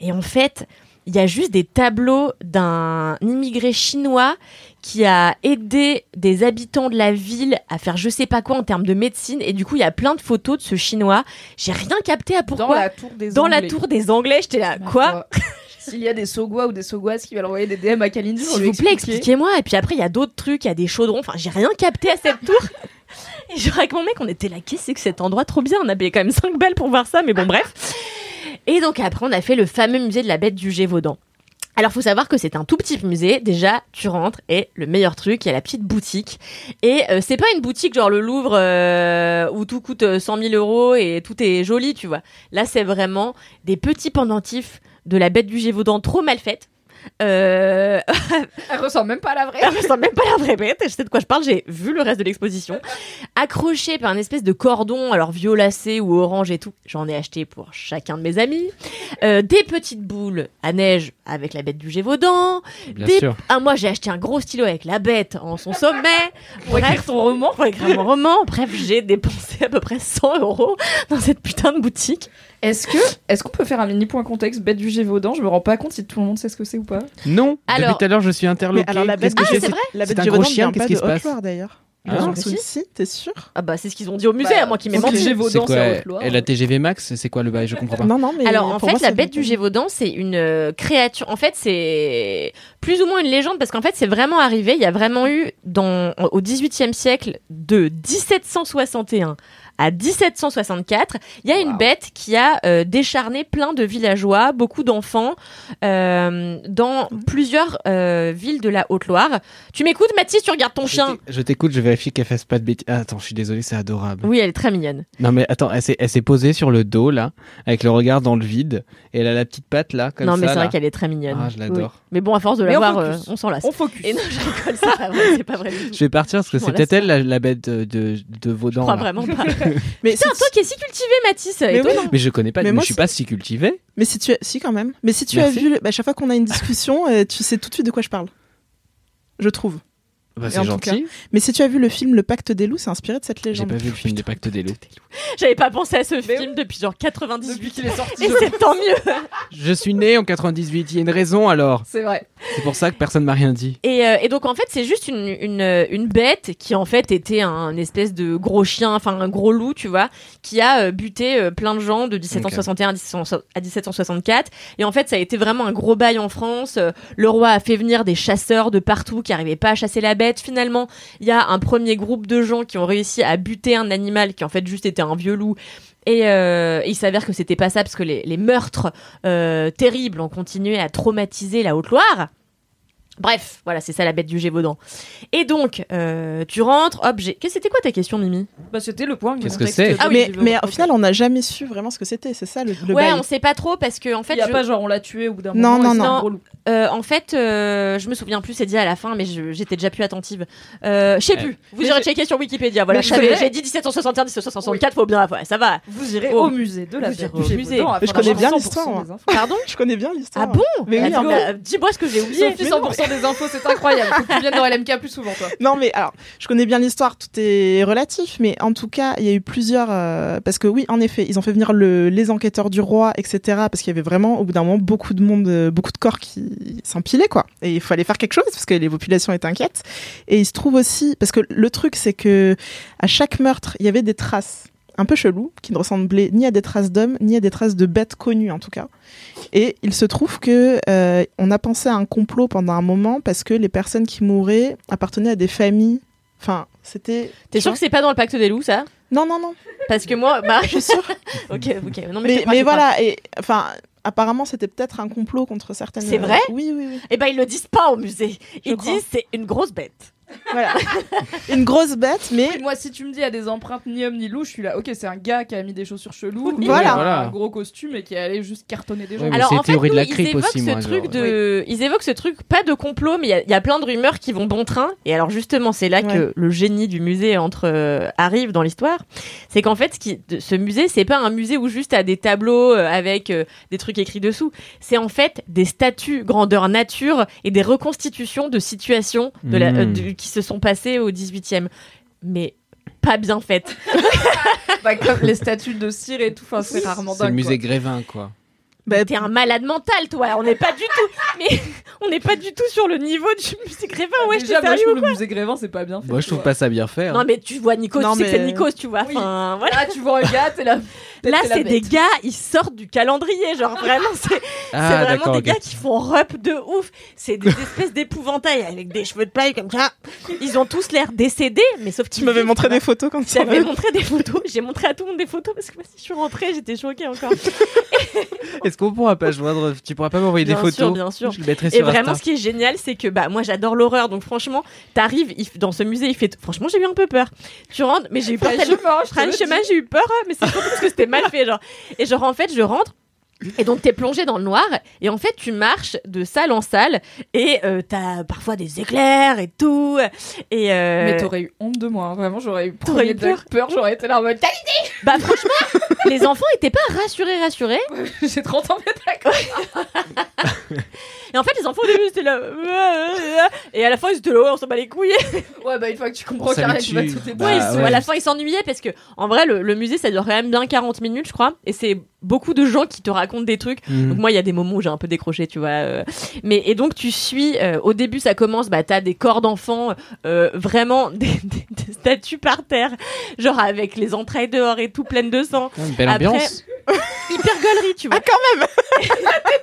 Et en fait, il y a juste des tableaux d'un immigré chinois qui a aidé des habitants de la ville à faire je sais pas quoi en termes de médecine. Et du coup, il y a plein de photos de ce chinois. J'ai rien capté à pourquoi Dans la tour des dans la Anglais. tour des Anglais, j'étais là. Quoi. S'il y a des Sogois ou des Sogoises qui veulent envoyer des DM à Kalindi, S'il vous plaît, expliquez-moi. Et puis après, il y a d'autres trucs, il y a des chaudrons. Enfin, j'ai rien capté à cette tour. Et je avec mon mec, on était là. Qu'est-ce que c'est que cet endroit trop bien On a payé quand même 5 balles pour voir ça, mais bon, bref. Et donc après, on a fait le fameux musée de la bête du Gévaudan. Alors, faut savoir que c'est un tout petit musée. Déjà, tu rentres et le meilleur truc, il y a la petite boutique. Et euh, c'est pas une boutique genre le Louvre euh, où tout coûte euh, 100 000 euros et tout est joli, tu vois. Là, c'est vraiment des petits pendentifs de la bête du Gévaudan trop mal faite. Euh... (laughs) Elle ressemble même pas à la vraie. Elle ressemble même pas à la vraie bête. Je sais de quoi je parle. J'ai vu le reste de l'exposition. Accrochée par un espèce de cordon, alors violacé ou orange et tout. J'en ai acheté pour chacun de mes amis. Euh, des petites boules à neige avec la bête du Gévaudan. Bien Des- sûr. Ah, moi, j'ai acheté un gros stylo avec la bête en son sommet. Pour écrire son roman. Pour écrire mon roman. Bref, j'ai dépensé à peu près 100 euros dans cette putain de boutique. Est-ce que est-ce qu'on peut faire un mini point contexte bête du Gévaudan? Je me rends pas compte si tout le monde sait ce que c'est ou pas. Non, Alors- depuis tout à l'heure, je suis interloqué. Mais alors la bête du c'est Gévaudan- la C'est bête un du chien, vient qu'est-ce pas qui de se passe Haute-Loire d'ailleurs. Ah, Genre, si. si, t'es sûr Ah bah, c'est ce qu'ils ont dit au musée, Bah, à moi qui m'ai menti. Gévaudan, C'est c'est quoi. Et la TGV Max, c'est quoi le bail Je comprends pas. Non, non, mais. Alors en fait, moi, la c'est bête du. Gévaudan, c'est une euh, créature. En fait, c'est plus ou moins une légende parce qu'en fait, c'est vraiment arrivé. Il y a vraiment eu dans au XVIIIe siècle, de 1761 à 1764, il y a une bête qui a euh, décharné plein de villageois, beaucoup d'enfants, euh, dans plusieurs euh, villes de la Haute-Loire. Tu m'écoutes, Mathis? Tu regardes ton Je chien? Je t'écoute, je vérifie qu'elle fasse pas de bêtises. Ah, attends, je suis désolé, c'est adorable. Oui, elle est très mignonne. Non mais attends, elle s'est, posée sur le dos là, avec le regard dans le vide, et elle a la petite patte là, comme non, ça. mais c'est vrai qu'elle est très mignonne. Ah, je l'adore. Oui. Mais bon, à force de la Mais voir, on s'en lasse. On focus. Et non, je rigole, c'est pas vrai, c'est pas vrai du (laughs) tout. Je vais partir parce que c'est peut-être elle la, la bête de, de, de Vaudan. Je crois là. vraiment pas. (laughs) (laughs) Mais Putain, si toi qui es si cultivé, Mathis, Mais oui. Mais je connais pas, Mais mais, moi je suis pas si cultivé. Mais si tu as... si quand même. Mais si tu Merci. as vu, le- bah, chaque fois qu'on a une discussion, euh, tu sais tout de suite de quoi je parle. Je trouve. Bah, c'est gentil. Mais si tu as vu le film Le Pacte des loups, c'est inspiré de cette J'ai légende. pas vu le film des pactes des loups. J'avais pas pensé à ce film depuis genre 98. Depuis qu'il est sorti. Et je- c'est tant mieux. (laughs) Je suis né en 98, il y a une raison alors. C'est vrai. C'est pour ça que personne m'a rien dit. Et, euh, et donc en fait c'est juste une, une, euh, une bête qui en fait était un espèce de gros chien, enfin un gros loup, tu vois, qui a euh, buté euh, plein de gens de 1761 à 1700 à 1764. Et en fait ça a été vraiment un gros bail en France. Le roi a fait venir des chasseurs de partout qui arrivaient pas à chasser la Finalement il y a un premier groupe de gens qui ont réussi à buter un animal qui en fait juste était un vieux loup. Et euh, il s'avère que c'était pas ça parce que les, les meurtres euh, terribles ont continué à traumatiser la Haute-Loire. Bref, voilà, c'est ça la bête du Gévaudan. Et donc, euh, tu rentres, hop, j'ai. C'était quoi ta question, Mimi? Bah, c'était le point. Qu'est-ce que c'est? Ah oui, mais, mais au final, on n'a jamais su vraiment ce que c'était. C'est ça le, le Ouais, bail. on sait pas trop parce que en fait, Il y a je- pas genre on l'a tué au bout d'un Non, moment. non, non. loup. euh, en fait, euh, je me souviens plus, c'est dit à la fin, mais je- j'étais déjà plus attentive. Euh, je sais Ouais. plus. Vous Mais irez checker sur Wikipédia. Voilà, J'ai dit 1761, 1764, faut bien, ouais, ça va. Vous irez au musée de la bête du musée. Gévaudan je connais bien l'histoire, 100% moi. des infos. Pardon? Je connais bien l'histoire. Ah bon? Mais oui, Attends, en bah, Dis-moi ce que j'ai oublié. Sophie, 100% des infos, c'est incroyable. Faut que tu viennes dans LMK plus souvent, toi. Non, mais alors, je connais bien l'histoire, tout est relatif, mais en tout cas, il y a eu plusieurs. euh, parce que oui, en effet, ils ont fait venir le, les enquêteurs du roi, etc. Parce qu'il y avait vraiment, au bout d'un moment, beaucoup de monde, euh, beaucoup de corps qui s'empilaient, quoi. Et il fallait faire quelque chose parce que les populations étaient inquiètes. Et il se trouve aussi, parce que le truc, c'est que à chaque meurtre, il y avait des traces un peu chelou, qui ne ressemblaient ni à des traces d'hommes, ni à des traces de bêtes connues en tout cas. Et il se trouve que euh, on a pensé à un complot pendant un moment parce que les personnes qui mouraient appartenaient à des familles. Enfin, c'était. T'es sûr que c'est pas dans le pacte des loups, ça? Non, non, non. Parce que moi, bah, Je suis sûre. (laughs) ok, ok. Non, mais, mais crois, crois. voilà. Et enfin, apparemment, c'était peut-être un complot contre certaines. C'est vrai? Oui, oui, oui. Eh ben, ils le disent pas au musée. Ils crois. disent c'est une grosse bête. Voilà. (laughs) Une grosse bête, mais Oui, moi, si tu me dis il y a des empreintes ni homme ni loup, je suis là. Ok, c'est un gars qui a mis des chaussures cheloues, a voilà. un Voilà. gros costume et qui est allé juste cartonner des gens. Ouais, Alors en fait, de la ils évoquent aussi, ce moi, truc genre. de, ils évoquent ce truc pas de complot, mais il y a- il y, a plein de rumeurs qui vont bon train. Et alors justement, c'est là Ouais. que le génie du musée entre euh, arrive dans l'histoire. C'est qu'en fait, ce, qui, ce musée, c'est pas un musée où juste à des tableaux euh, avec euh, des trucs écrits dessous. C'est en fait des statues grandeur nature et des reconstitutions de situations de la, euh, Mm. Qui se sont passées au 18e. Mais pas bien faites. (laughs) Bah, comme les statues de cire et tout, enfin, c'est rarement C'est le dingue. musée quoi. Grévin, quoi. bah, T'es un malade mental, toi. On n'est pas du tout. Mais on n'est pas du tout sur le niveau du musée Grévin. Ouais, je Déjà, t'ai moi, je trouve le musée Grévin, c'est pas bien fait. Moi, je trouve pas ça bien fait. hein. Non, mais tu vois Nikos, Non, tu sais que c'est Nikos, tu vois. Oui. Enfin, voilà. Là, tu vois un gars, t'es là. Là, c'est des gars, ils sortent du calendrier. Genre, vraiment, c'est ah, vraiment des gars qui font rep de ouf. C'est des (laughs) espèces d'épouvantails avec des cheveux de paille comme ça. Ils ont tous l'air décédés, mais sauf tu m'avais montré des photos quand tu J'avais montré des photos. J'ai montré à tout le monde des photos parce que moi, si je suis rentrée, j'étais choquée encore. (laughs) Est-ce qu'on pourra pas joindre Tu pourras pas m'envoyer des Bien photos? sûr, bien sûr. Je le mettrai Et sur vraiment, Insta. ce qui est génial, c'est que bah moi j'adore l'horreur, donc franchement, t'arrives il dans ce musée, il fait. Franchement, j'ai eu un peu peur. Tu rentres, mais j'ai eu peur. Dis. j'ai eu peur, hein, mais c'est parce que c'était mal fait, genre. Et genre en fait, je rentre. Et donc t'es plongé dans le noir et en fait tu marches de salle en salle et euh, t'as parfois des éclairs et tout et euh... Mais t'aurais eu honte de moi, hein. vraiment j'aurais eu eu peur peur, j'aurais été là en mode bah franchement les enfants étaient pas rassurés rassurés (laughs) j'ai 30 ans mais d'accord. (laughs) et en fait les enfants au début c'était là et à la fin ils étaient là ouais, on s'en bat les couilles (laughs) Ouais bah une fois que tu comprends tu vas tue. tout Bah, Ouais, ouais. à la fin ils s'ennuyaient parce que en vrai le, le musée ça dure quand même bien 40 minutes je crois et c'est beaucoup de gens qui te racontent des trucs Mhm. donc moi il y a des moments où j'ai un peu décroché tu vois euh. mais et donc tu suis euh, au début ça commence bah t'as des corps d'enfants euh, vraiment (laughs) des, des- des statues par terre genre avec les entrailles dehors et tout pleines de sang Une belle Après- ambiance. (laughs) hyper gaulerie tu vois Ah, quand même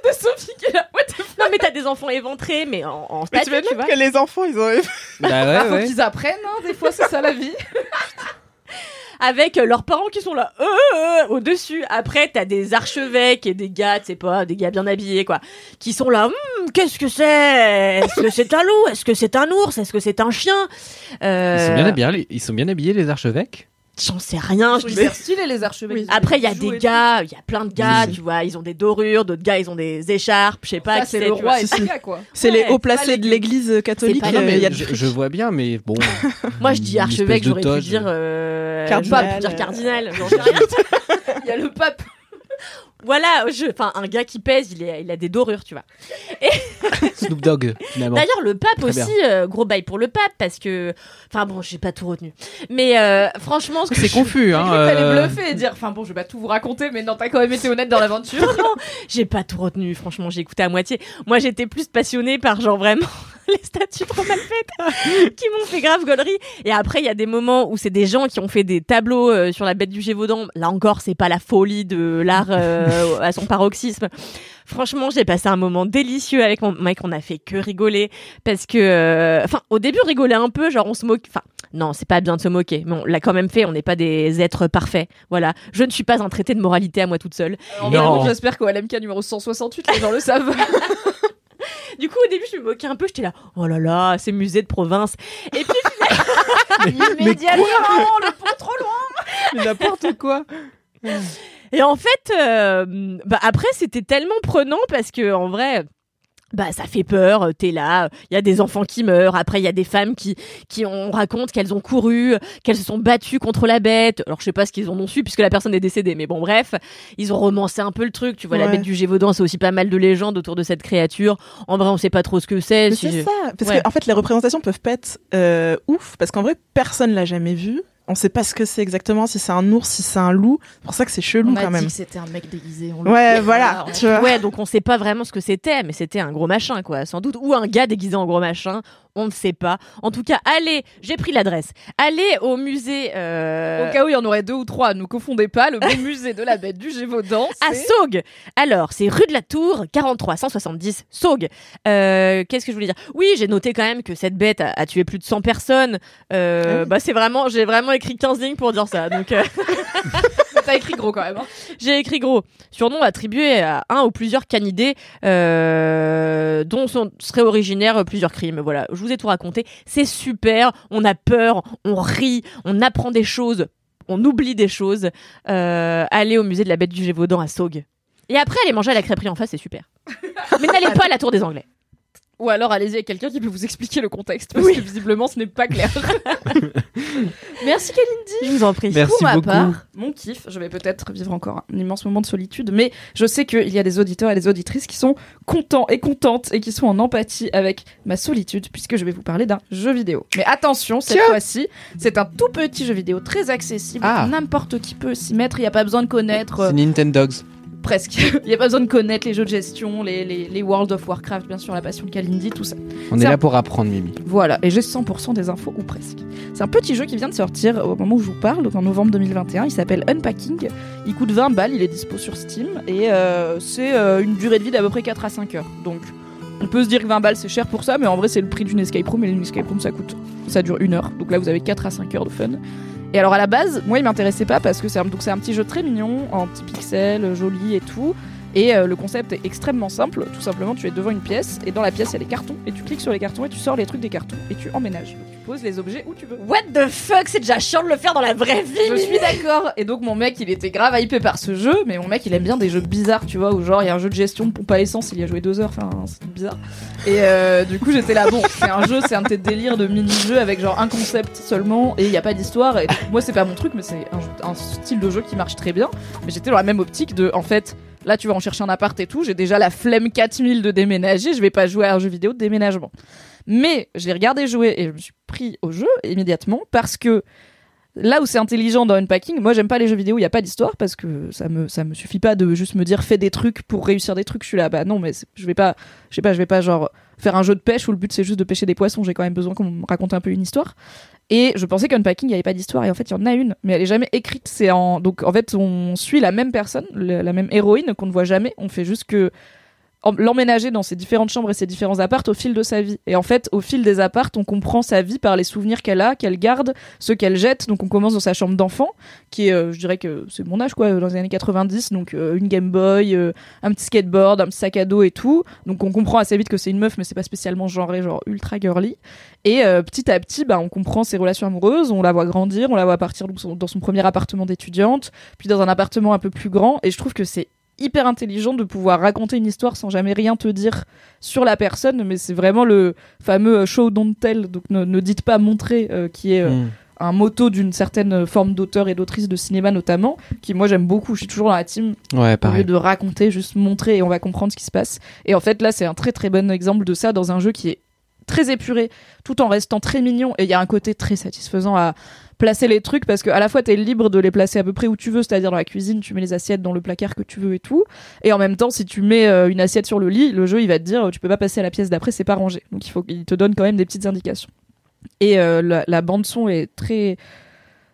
de Sophie qui est là. What the fuck? non mais t'as des enfants éventrés mais en, en Mais tu tu vois que les enfants, ils ont. Bah Ah, ouais, faut ouais. qu'ils apprennent, hein, des fois c'est ça la vie. (laughs) avec euh, leurs parents qui sont là euh, euh, au dessus. Après, t'as des archevêques et des gars, tu sais pas, des gars bien habillés quoi, qui sont là. Hum, Qu'est-ce que c'est? Est-ce que c'est un loup? Est-ce que c'est un ours? Est-ce que c'est un chien? Euh, Ils sont bien habillés, les- ils sont bien habillés les archevêques? J'en sais rien. Je Ils dis- sont stylés les archevêques. Après, il y a des gars, il y a plein de gars, Oui. tu vois, ils ont des dorures, d'autres gars, ils ont des écharpes, je sais pas. C'est le roi et ses gars quoi. C'est Ouais, les hauts placés les- de l'église catholique. pas- Non, euh, mais il y a de- je, je vois bien, mais bon. (laughs) Moi, je dis archevêque, j'aurais pu dire, euh, Cardinal. dire cardinal. j'en sais rien. (laughs) Il y a le pape. Voilà, je, enfin, un gars qui pèse, il, est, il a des dorures, tu vois. (laughs) Snoop Dogg, finalement. D'ailleurs, le pape Très aussi, euh, gros bail pour le pape, parce que, enfin bon, j'ai pas tout retenu. Mais euh, franchement, ce que C'est je- confus, hein. J'ai cru euh, bluffer et dire, enfin bon, je vais pas tout vous raconter, mais non, t'as quand même été honnête dans l'aventure. (laughs) Non, j'ai pas tout retenu. Franchement, j'ai écouté à moitié. Moi, j'étais plus passionnée par genre vraiment (laughs) les statues trop mal faites qui m'ont fait grave gaulerie. Et après, il y a des moments où c'est des gens qui ont fait des tableaux sur la bête du Gévaudan. Là encore, c'est pas la folie de l'art euh, à son paroxysme. Franchement, j'ai passé un moment délicieux avec mon mec. On a fait que rigoler parce que, euh, enfin, au début, on rigolait un peu, genre on se moque. Enfin, non, c'est pas bien de se moquer, mais on l'a quand même fait. On n'est pas des êtres parfaits. Voilà, je ne suis pas un traité de moralité à moi toute seule. Alors, Non. vraiment, J'espère qu'au LMK numéro 168, les gens le savent. (laughs) Du coup, au début, je me moquais un peu. J'étais là, oh là là, c'est musée de province. Et puis, (laughs) Immédiatement, le pont trop loin. mais N'importe quoi. (laughs) et en fait, euh, bah après, c'était tellement prenant parce que en vrai. Bah ça fait peur, t'es là, il y a des enfants qui meurent, après il y a des femmes qui qui on raconte qu'elles ont couru, qu'elles se sont battues contre la bête. Alors je sais pas ce qu'ils en ont su puisque la personne est décédée, mais bon bref, ils ont romancé un peu le truc. Tu vois, la bête du Gévaudan, c'est aussi pas mal de légendes autour de cette créature. En vrai, on sait pas trop ce que c'est. Mais si c'est je- ça, parce Ouais. qu'en fait les représentations peuvent pas être euh, ouf, parce qu'en vrai personne l'a jamais vu. On sait pas ce que c'est exactement, si c'est un ours, si c'est un loup. C'est pour ça que c'est chelou On quand même. dit que c'était un mec déguisé. on Ouais, voilà, tu vois. Ouais, donc on sait pas vraiment ce que c'était, mais c'était un gros machin, quoi, sans doute. Ou un gars déguisé en gros machin, on ne sait pas. En tout cas, allez, j'ai pris l'adresse. Allez au musée euh, Au cas où il y en aurait deux ou trois, ne confondez pas, le (laughs) musée de la bête du Gévaudan, à. Saugues. Alors, c'est rue de la Tour, 43 170, Saugues. Euh, Qu'est-ce que je voulais dire? Oui, j'ai noté quand même que cette bête a, a tué plus de 100 personnes. Euh, Ah oui. Bah, c'est vraiment, j'ai vraiment écrit 15 lignes pour dire ça. Donc, euh, (laughs) T'as écrit gros quand même. hein. J'ai écrit gros. Surnom attribué à un ou plusieurs canidés euh, dont sont, seraient originaires plusieurs crimes. Voilà, je vous ai tout raconté. C'est super. On a peur, on rit, on apprend des choses, on oublie des choses. Euh, allez au musée de la bête du Gévaudan à Saugues. Et après, allez manger à la crêperie en face, c'est super. Mais n'allez pas à la tour des Anglais. Ou alors allez-y avec quelqu'un qui peut vous expliquer le contexte, parce Oui. que visiblement ce n'est pas clair. (laughs) Merci Kalindi. Je vous en prie. Merci Pour ma beaucoup. part, mon kiff, je vais peut-être vivre encore un immense moment de solitude, mais je sais qu'il y a des auditeurs et des auditrices qui sont contents et contentes et qui sont en empathie avec ma solitude, puisque je vais vous parler d'un jeu vidéo. Mais attention, cette fois-ci, c'est un tout petit jeu vidéo très accessible. Ah. N'importe qui peut s'y mettre, il n'y a pas besoin de connaître. euh, C'est Nintendogs. Presque. (laughs) Il n'y a pas besoin de connaître les jeux de gestion, les, les, les World of Warcraft, bien sûr, la passion de Kalindi, tout ça. On est là un- pour apprendre, Mimi. Voilà, et j'ai 100% des infos, ou presque. C'est un petit jeu qui vient de sortir au moment où je vous parle, donc en novembre 2021. Il s'appelle Unpacking. Il coûte 20 balles, il est dispo sur Steam, et euh, c'est euh, une durée de vie d'à peu près 4 à 5 heures. Donc, on peut se dire que 20 balles c'est cher pour ça, mais en vrai, c'est le prix d'une escape room, et une escape room ça coûte. Ça dure une heure. Donc là, vous avez 4 à 5 heures de fun. Et alors, à la base, moi, il m'intéressait pas parce que c'est un, un petit jeu très mignon, en petits pixels, joli et tout. Et euh, le concept est extrêmement simple. Tout simplement, tu es devant une pièce et dans la pièce il y a des cartons et tu cliques sur les cartons et tu sors les trucs des cartons et tu emménages. Donc, tu poses les objets où tu veux. What the fuck, c'est déjà chiant de le faire dans la vraie vie. Je suis d'accord. Et donc mon mec, il était grave hypé par ce jeu, mais mon mec, il aime bien des jeux bizarres, tu vois, où genre il y a un jeu de gestion de pompe à essence, il y a joué deux heures, enfin c'est bizarre. Et euh, du coup, j'étais là, bon, c'est un jeu, c'est un de tes délires de mini-jeu avec genre un concept seulement et il y a pas d'histoire. Et moi, c'est pas mon truc, mais c'est un, un style de jeu qui marche très bien. Mais j'étais dans la même optique de, en fait. Là, tu vas en chercher un appart et tout. J'ai déjà la flemme 4000 de déménager. Je vais pas jouer à un jeu vidéo de déménagement. Mais j'ai regardé jouer et je me suis pris au jeu immédiatement parce que là où c'est intelligent dans Unpacking, moi j'aime pas les jeux vidéo où il y a pas d'histoire parce que ça me me suffit pas de juste me dire fais des trucs pour réussir des trucs. Je suis là bah non mais je vais pas je sais pas je vais pas genre faire un jeu de pêche où le but c'est juste de pêcher des poissons. J'ai quand même besoin qu'on me raconte un peu une histoire. Et je pensais qu'Unpacking il y avait pas d'histoire et en fait il y en a une mais elle est jamais écrite. C'est en donc en fait on suit la même personne, la même héroïne qu'on ne voit jamais. On fait juste que l'emménager dans ses différentes chambres et ses différents appartes au fil de sa vie. Et en fait, au fil des appartes, on comprend sa vie par les souvenirs qu'elle a, qu'elle garde, ceux qu'elle jette. Donc on commence dans sa chambre d'enfant, qui est, euh, je dirais que c'est mon âge, quoi, dans les années 90. Donc euh, une Game Boy, euh, un petit skateboard, un petit sac à dos et tout. Donc on comprend assez vite que c'est une meuf, mais c'est pas spécialement genré, genre ultra girly. Et petit à petit, bah, on comprend ses relations amoureuses, on la voit grandir, on la voit partir dans son, dans son premier appartement d'étudiante, puis dans un appartement un peu plus grand. Et je trouve que c'est hyper intelligent de pouvoir raconter une histoire sans jamais rien te dire sur la personne, mais c'est vraiment le fameux euh, show don't tell, donc ne, ne dites pas montrer, euh, qui est euh, Mm. un motto d'une certaine forme d'auteur et d'autrice de cinéma notamment, qui moi j'aime beaucoup, je suis toujours dans la team Ouais, au lieu de raconter, juste montrer et on va comprendre ce qui se passe. Et en fait, là, c'est un très très bon exemple de ça dans un jeu qui est très épuré, tout en restant très mignon. Et il y a un côté très satisfaisant à placer les trucs parce que à la fois t'es libre de les placer à peu près où tu veux, c'est-à-dire dans la cuisine, tu mets les assiettes dans le placard que tu veux et tout. Et en même temps, si tu mets euh, une assiette sur le lit, le jeu il va te dire tu peux pas passer à la pièce d'après, c'est pas rangé. Donc il faut qu'il te donne quand même des petites indications. Et euh, la, la bande son est très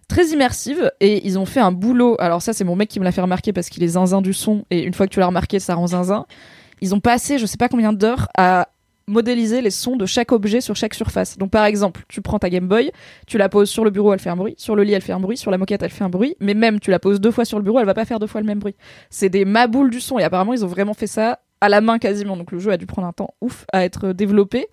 très immersive et ils ont fait un boulot. Alors ça c'est mon mec qui me l'a fait remarquer parce qu'il est zinzin du son et une fois que tu l'as remarqué ça rend zinzin. Ils ont passé je sais pas combien d'heures à modéliser les sons de chaque objet sur chaque surface. Donc par exemple, tu prends ta Game Boy, tu la poses sur le bureau, elle fait un bruit, sur le lit, elle fait un bruit, sur la moquette, elle fait un bruit, mais même tu la poses deux fois sur le bureau, elle va pas faire deux fois le même bruit. C'est des maboules du son et apparemment ils ont vraiment fait ça à la main quasiment. Donc le jeu a dû prendre un temps ouf à être développé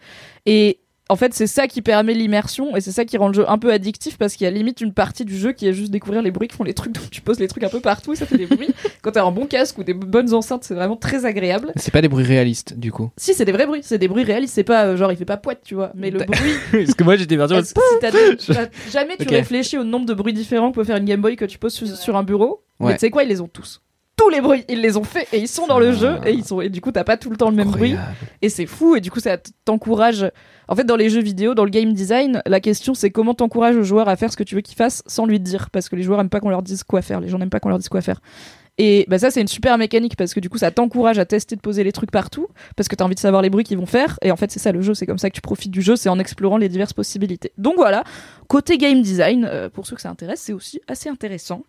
et en fait, c'est ça qui permet l'immersion et c'est ça qui rend le jeu un peu addictif parce qu'il y a limite une partie du jeu qui est juste découvrir les bruits qui font les trucs. Donc tu poses les trucs un peu partout et ça fait des bruits. (laughs) Quand t'as un bon casque ou des bonnes enceintes, c'est vraiment très agréable. C'est pas des bruits réalistes, du coup. Si, c'est des vrais bruits, c'est des bruits réalistes, c'est pas euh, genre il fait pas poète, tu vois. Mais le D'accord. bruit. (laughs) Parce que moi, j'étais perdu. si t'as des- (laughs) jamais tu réfléchis au nombre de bruits différents que peut faire une Game Boy que tu poses sur, sur un bureau. Mais Ouais. tu sais quoi, ils les ont tous. Tous les bruits, ils les ont fait et ils sont dans le jeu et ils sont et du coup t'as pas tout le temps le même bruit. Et c'est fou et du coup ça t'encourage. En fait dans les jeux vidéo, dans le game design, la question c'est comment t'encourages le joueur à faire ce que tu veux qu'il fasse sans lui dire. Parce que les joueurs aiment pas qu'on leur dise quoi faire, les gens n'aiment pas qu'on leur dise quoi faire. Et bah ça c'est une super mécanique parce que du coup ça t'encourage à tester de poser les trucs partout parce que t'as envie de savoir les bruits qu'ils vont faire. Et en fait c'est ça le jeu, c'est comme ça que tu profites du jeu, c'est en explorant les diverses possibilités. Donc voilà, côté game design, euh, pour ceux que ça intéresse, c'est aussi assez intéressant.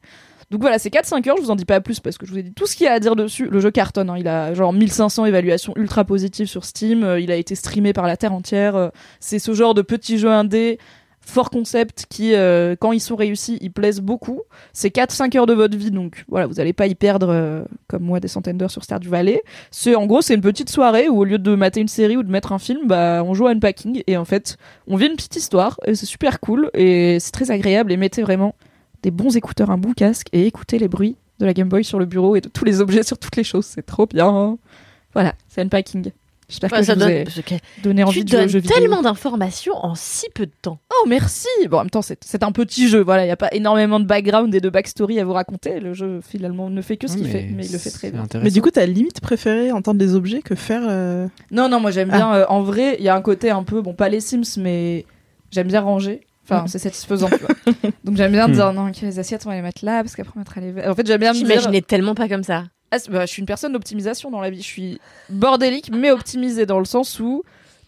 Donc voilà, c'est 4-5 heures, je vous en dis pas plus parce que je vous ai dit tout ce qu'il y a à dire dessus. Le jeu cartonne, hein, il a genre 1500 évaluations ultra positives sur Steam, euh, il a été streamé par la terre entière. euh, c'est ce genre de petit jeu indé, fort concept qui, euh, quand ils sont réussis, ils plaisent beaucoup. C'est 4-5 heures de votre vie, donc voilà, vous allez pas y perdre comme moi des centaines d'heures sur Stardew Valley. C'est en gros, c'est une petite soirée où au lieu de mater une série ou de mettre un film, bah on joue à Unpacking et en fait, on vit une petite histoire et c'est super cool et c'est très agréable et mettez vraiment des bons écouteurs, un bon casque et écoutez les bruits de la Game Boy sur le bureau et de tous les objets sur toutes les choses. C'est trop bien. Voilà, c'est Unpacking. J'espère Ouais, que ça je vous donne- ai donné envie tu de vidéo. tellement d'informations en si peu de temps. Oh merci Bon en même temps c'est un petit jeu, voilà, il n'y a pas énormément de background et de backstory à vous raconter. Le jeu finalement ne fait que ce qu'il fait, mais il le fait très bien. Mais du coup, t'as limite préféré entendre des objets que faire. euh, Non, non, moi j'aime Ah. bien. euh, en vrai, il y a un côté un peu, bon, pas les Sims, mais j'aime bien ranger. Enfin, Mm. c'est satisfaisant, tu vois. (laughs) Donc j'aime bien Mm. dire, non, ok, les assiettes, on va les mettre là, parce qu'après on mettra les. En fait, j'aime bien me dire. J'imaginais tellement pas comme ça. Ah, c'est- bah, je suis une personne d'optimisation dans la vie. Je suis bordélique, mais optimisée dans le sens où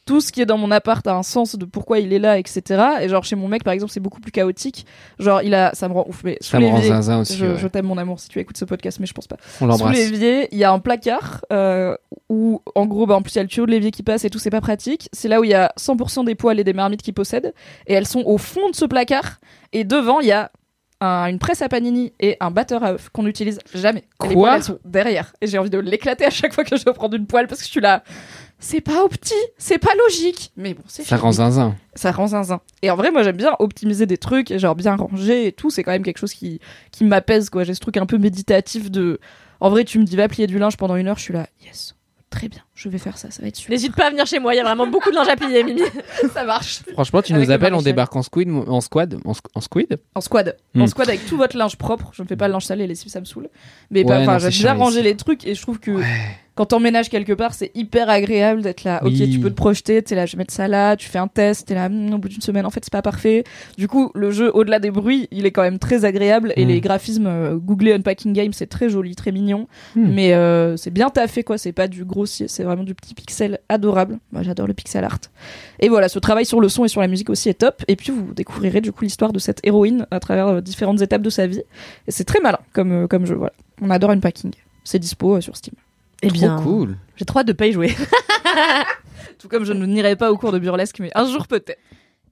tout ce qui est dans mon appart a un sens de pourquoi il est là, etc. Et genre chez mon mec, par exemple, c'est beaucoup plus chaotique. Genre, il a, ça me rend ouf. Mais sous Ça me rend l'évier- zinzin aussi, Je, ouais. je t'aime mon amour si tu écoutes ce podcast, mais je pense pas. On l'embrasse. Sous l'évier, il y a un placard euh, où, en gros, bah, en plus il y a le tuyau de l'évier qui passe et tout, c'est pas pratique. C'est là où il y a 100% des poils et des marmites qu'il possède, et elles sont au fond de ce placard. Et devant, il y a un- une presse à panini et un batteur à œufs qu'on n'utilise jamais. Les Quoi poêles, elles sont derrière. Et j'ai envie de l'éclater à chaque fois que je prendre une poêle parce que je suis là. C'est pas opti, c'est pas logique. Mais bon, c'est Ça fini. rend zinzin. Ça rend zinzin. Et en vrai, moi, j'aime bien optimiser des trucs et genre bien ranger et tout. C'est quand même quelque chose qui, qui m'apaise, quoi. J'ai ce truc un peu méditatif de. En vrai, tu me dis va plier du linge pendant une heure, je suis là, yes, très bien, je vais faire ça, ça va être super. N'hésite pas à venir chez moi, il y a vraiment beaucoup de linge à plier, Mimi. (laughs) ça marche. Franchement, tu Avec nous le appelles, on débarque en squid, en squad, en, squ- en squid. En squad. Hmm. En squad avec tout votre linge propre. Je ne fais pas le linge sale et les ça me saoule. Mais Ouais, enfin, non, chiant ranger ici. les trucs et je trouve que quand t'emménages quelque part, c'est hyper agréable d'être là. Ok, tu peux te projeter, t'es là, je vais mettre ça là, tu fais un test, t'es là, Hmm, au bout d'une semaine, en fait, c'est pas parfait. Du coup, le jeu, au-delà des bruits, il est quand même très agréable et Hmm. les graphismes, euh, Unpacking Game, c'est très joli, très mignon. Hmm. Mais euh, c'est bien taffé, quoi. C'est pas du grossier, c'est vraiment du petit pixel adorable. Moi, j'adore le pixel art. Et voilà, ce travail sur le son et sur la musique aussi est top. Et puis, vous découvrirez du coup l'histoire de cette héroïne à travers euh, différentes étapes de sa vie. Et c'est très malin comme, euh, comme jeu, voilà. On adore Unpacking. C'est dispo sur Steam. Eh bien, Trop cool. j'ai trop hâte de pas y jouer. (laughs) Tout comme je ne n'irai pas au cours de burlesque, mais un jour peut-être.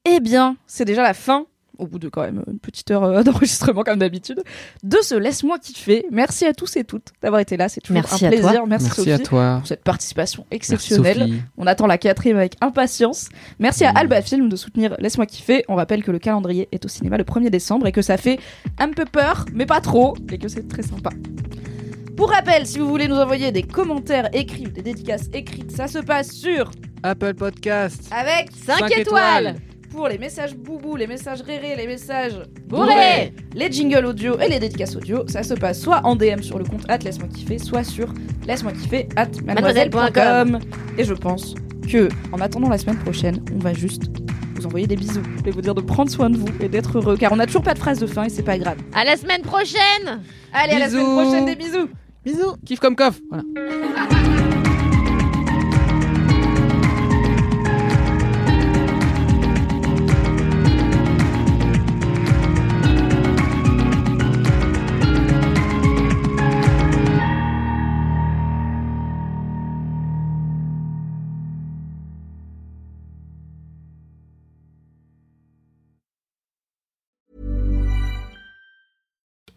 Eh bien, c'est déjà la fin, au bout de quand même une petite heure euh, (laughs) d'enregistrement comme d'habitude, de ce Laisse-moi kiffer. Merci à tous et toutes d'avoir été là, c'est toujours Merci un à plaisir. toi. Merci, Merci Sophie à toi. pour cette participation Merci exceptionnelle. On attend la quatrième avec impatience. Merci à Mm. Alba Film de soutenir Laisse-moi kiffer. On rappelle que le calendrier est au cinéma le 1er décembre et que ça fait un peu peur, mais pas trop, et que c'est très sympa. Pour rappel, si vous voulez nous envoyer des commentaires écrits ou des dédicaces écrites, ça se passe sur Apple Podcast. avec 5 Cinq étoiles. étoiles. pour les messages boubou, les messages rérés, les messages Bourrés. les jingles audio et les dédicaces audio, ça se passe soit en DM sur le compte at laisse-moi kiffer, soit sur laisse-moi kiffer at mademoiselle.com. Et je pense que, en attendant la semaine prochaine, on va juste vous envoyer des bisous et vous dire de prendre soin de vous et d'être heureux, car on n'a toujours pas de phrase de fin et c'est pas grave. À la semaine prochaine Allez, à la semaine prochaine, des bisous Bisous. Kiff comme coff. Voilà.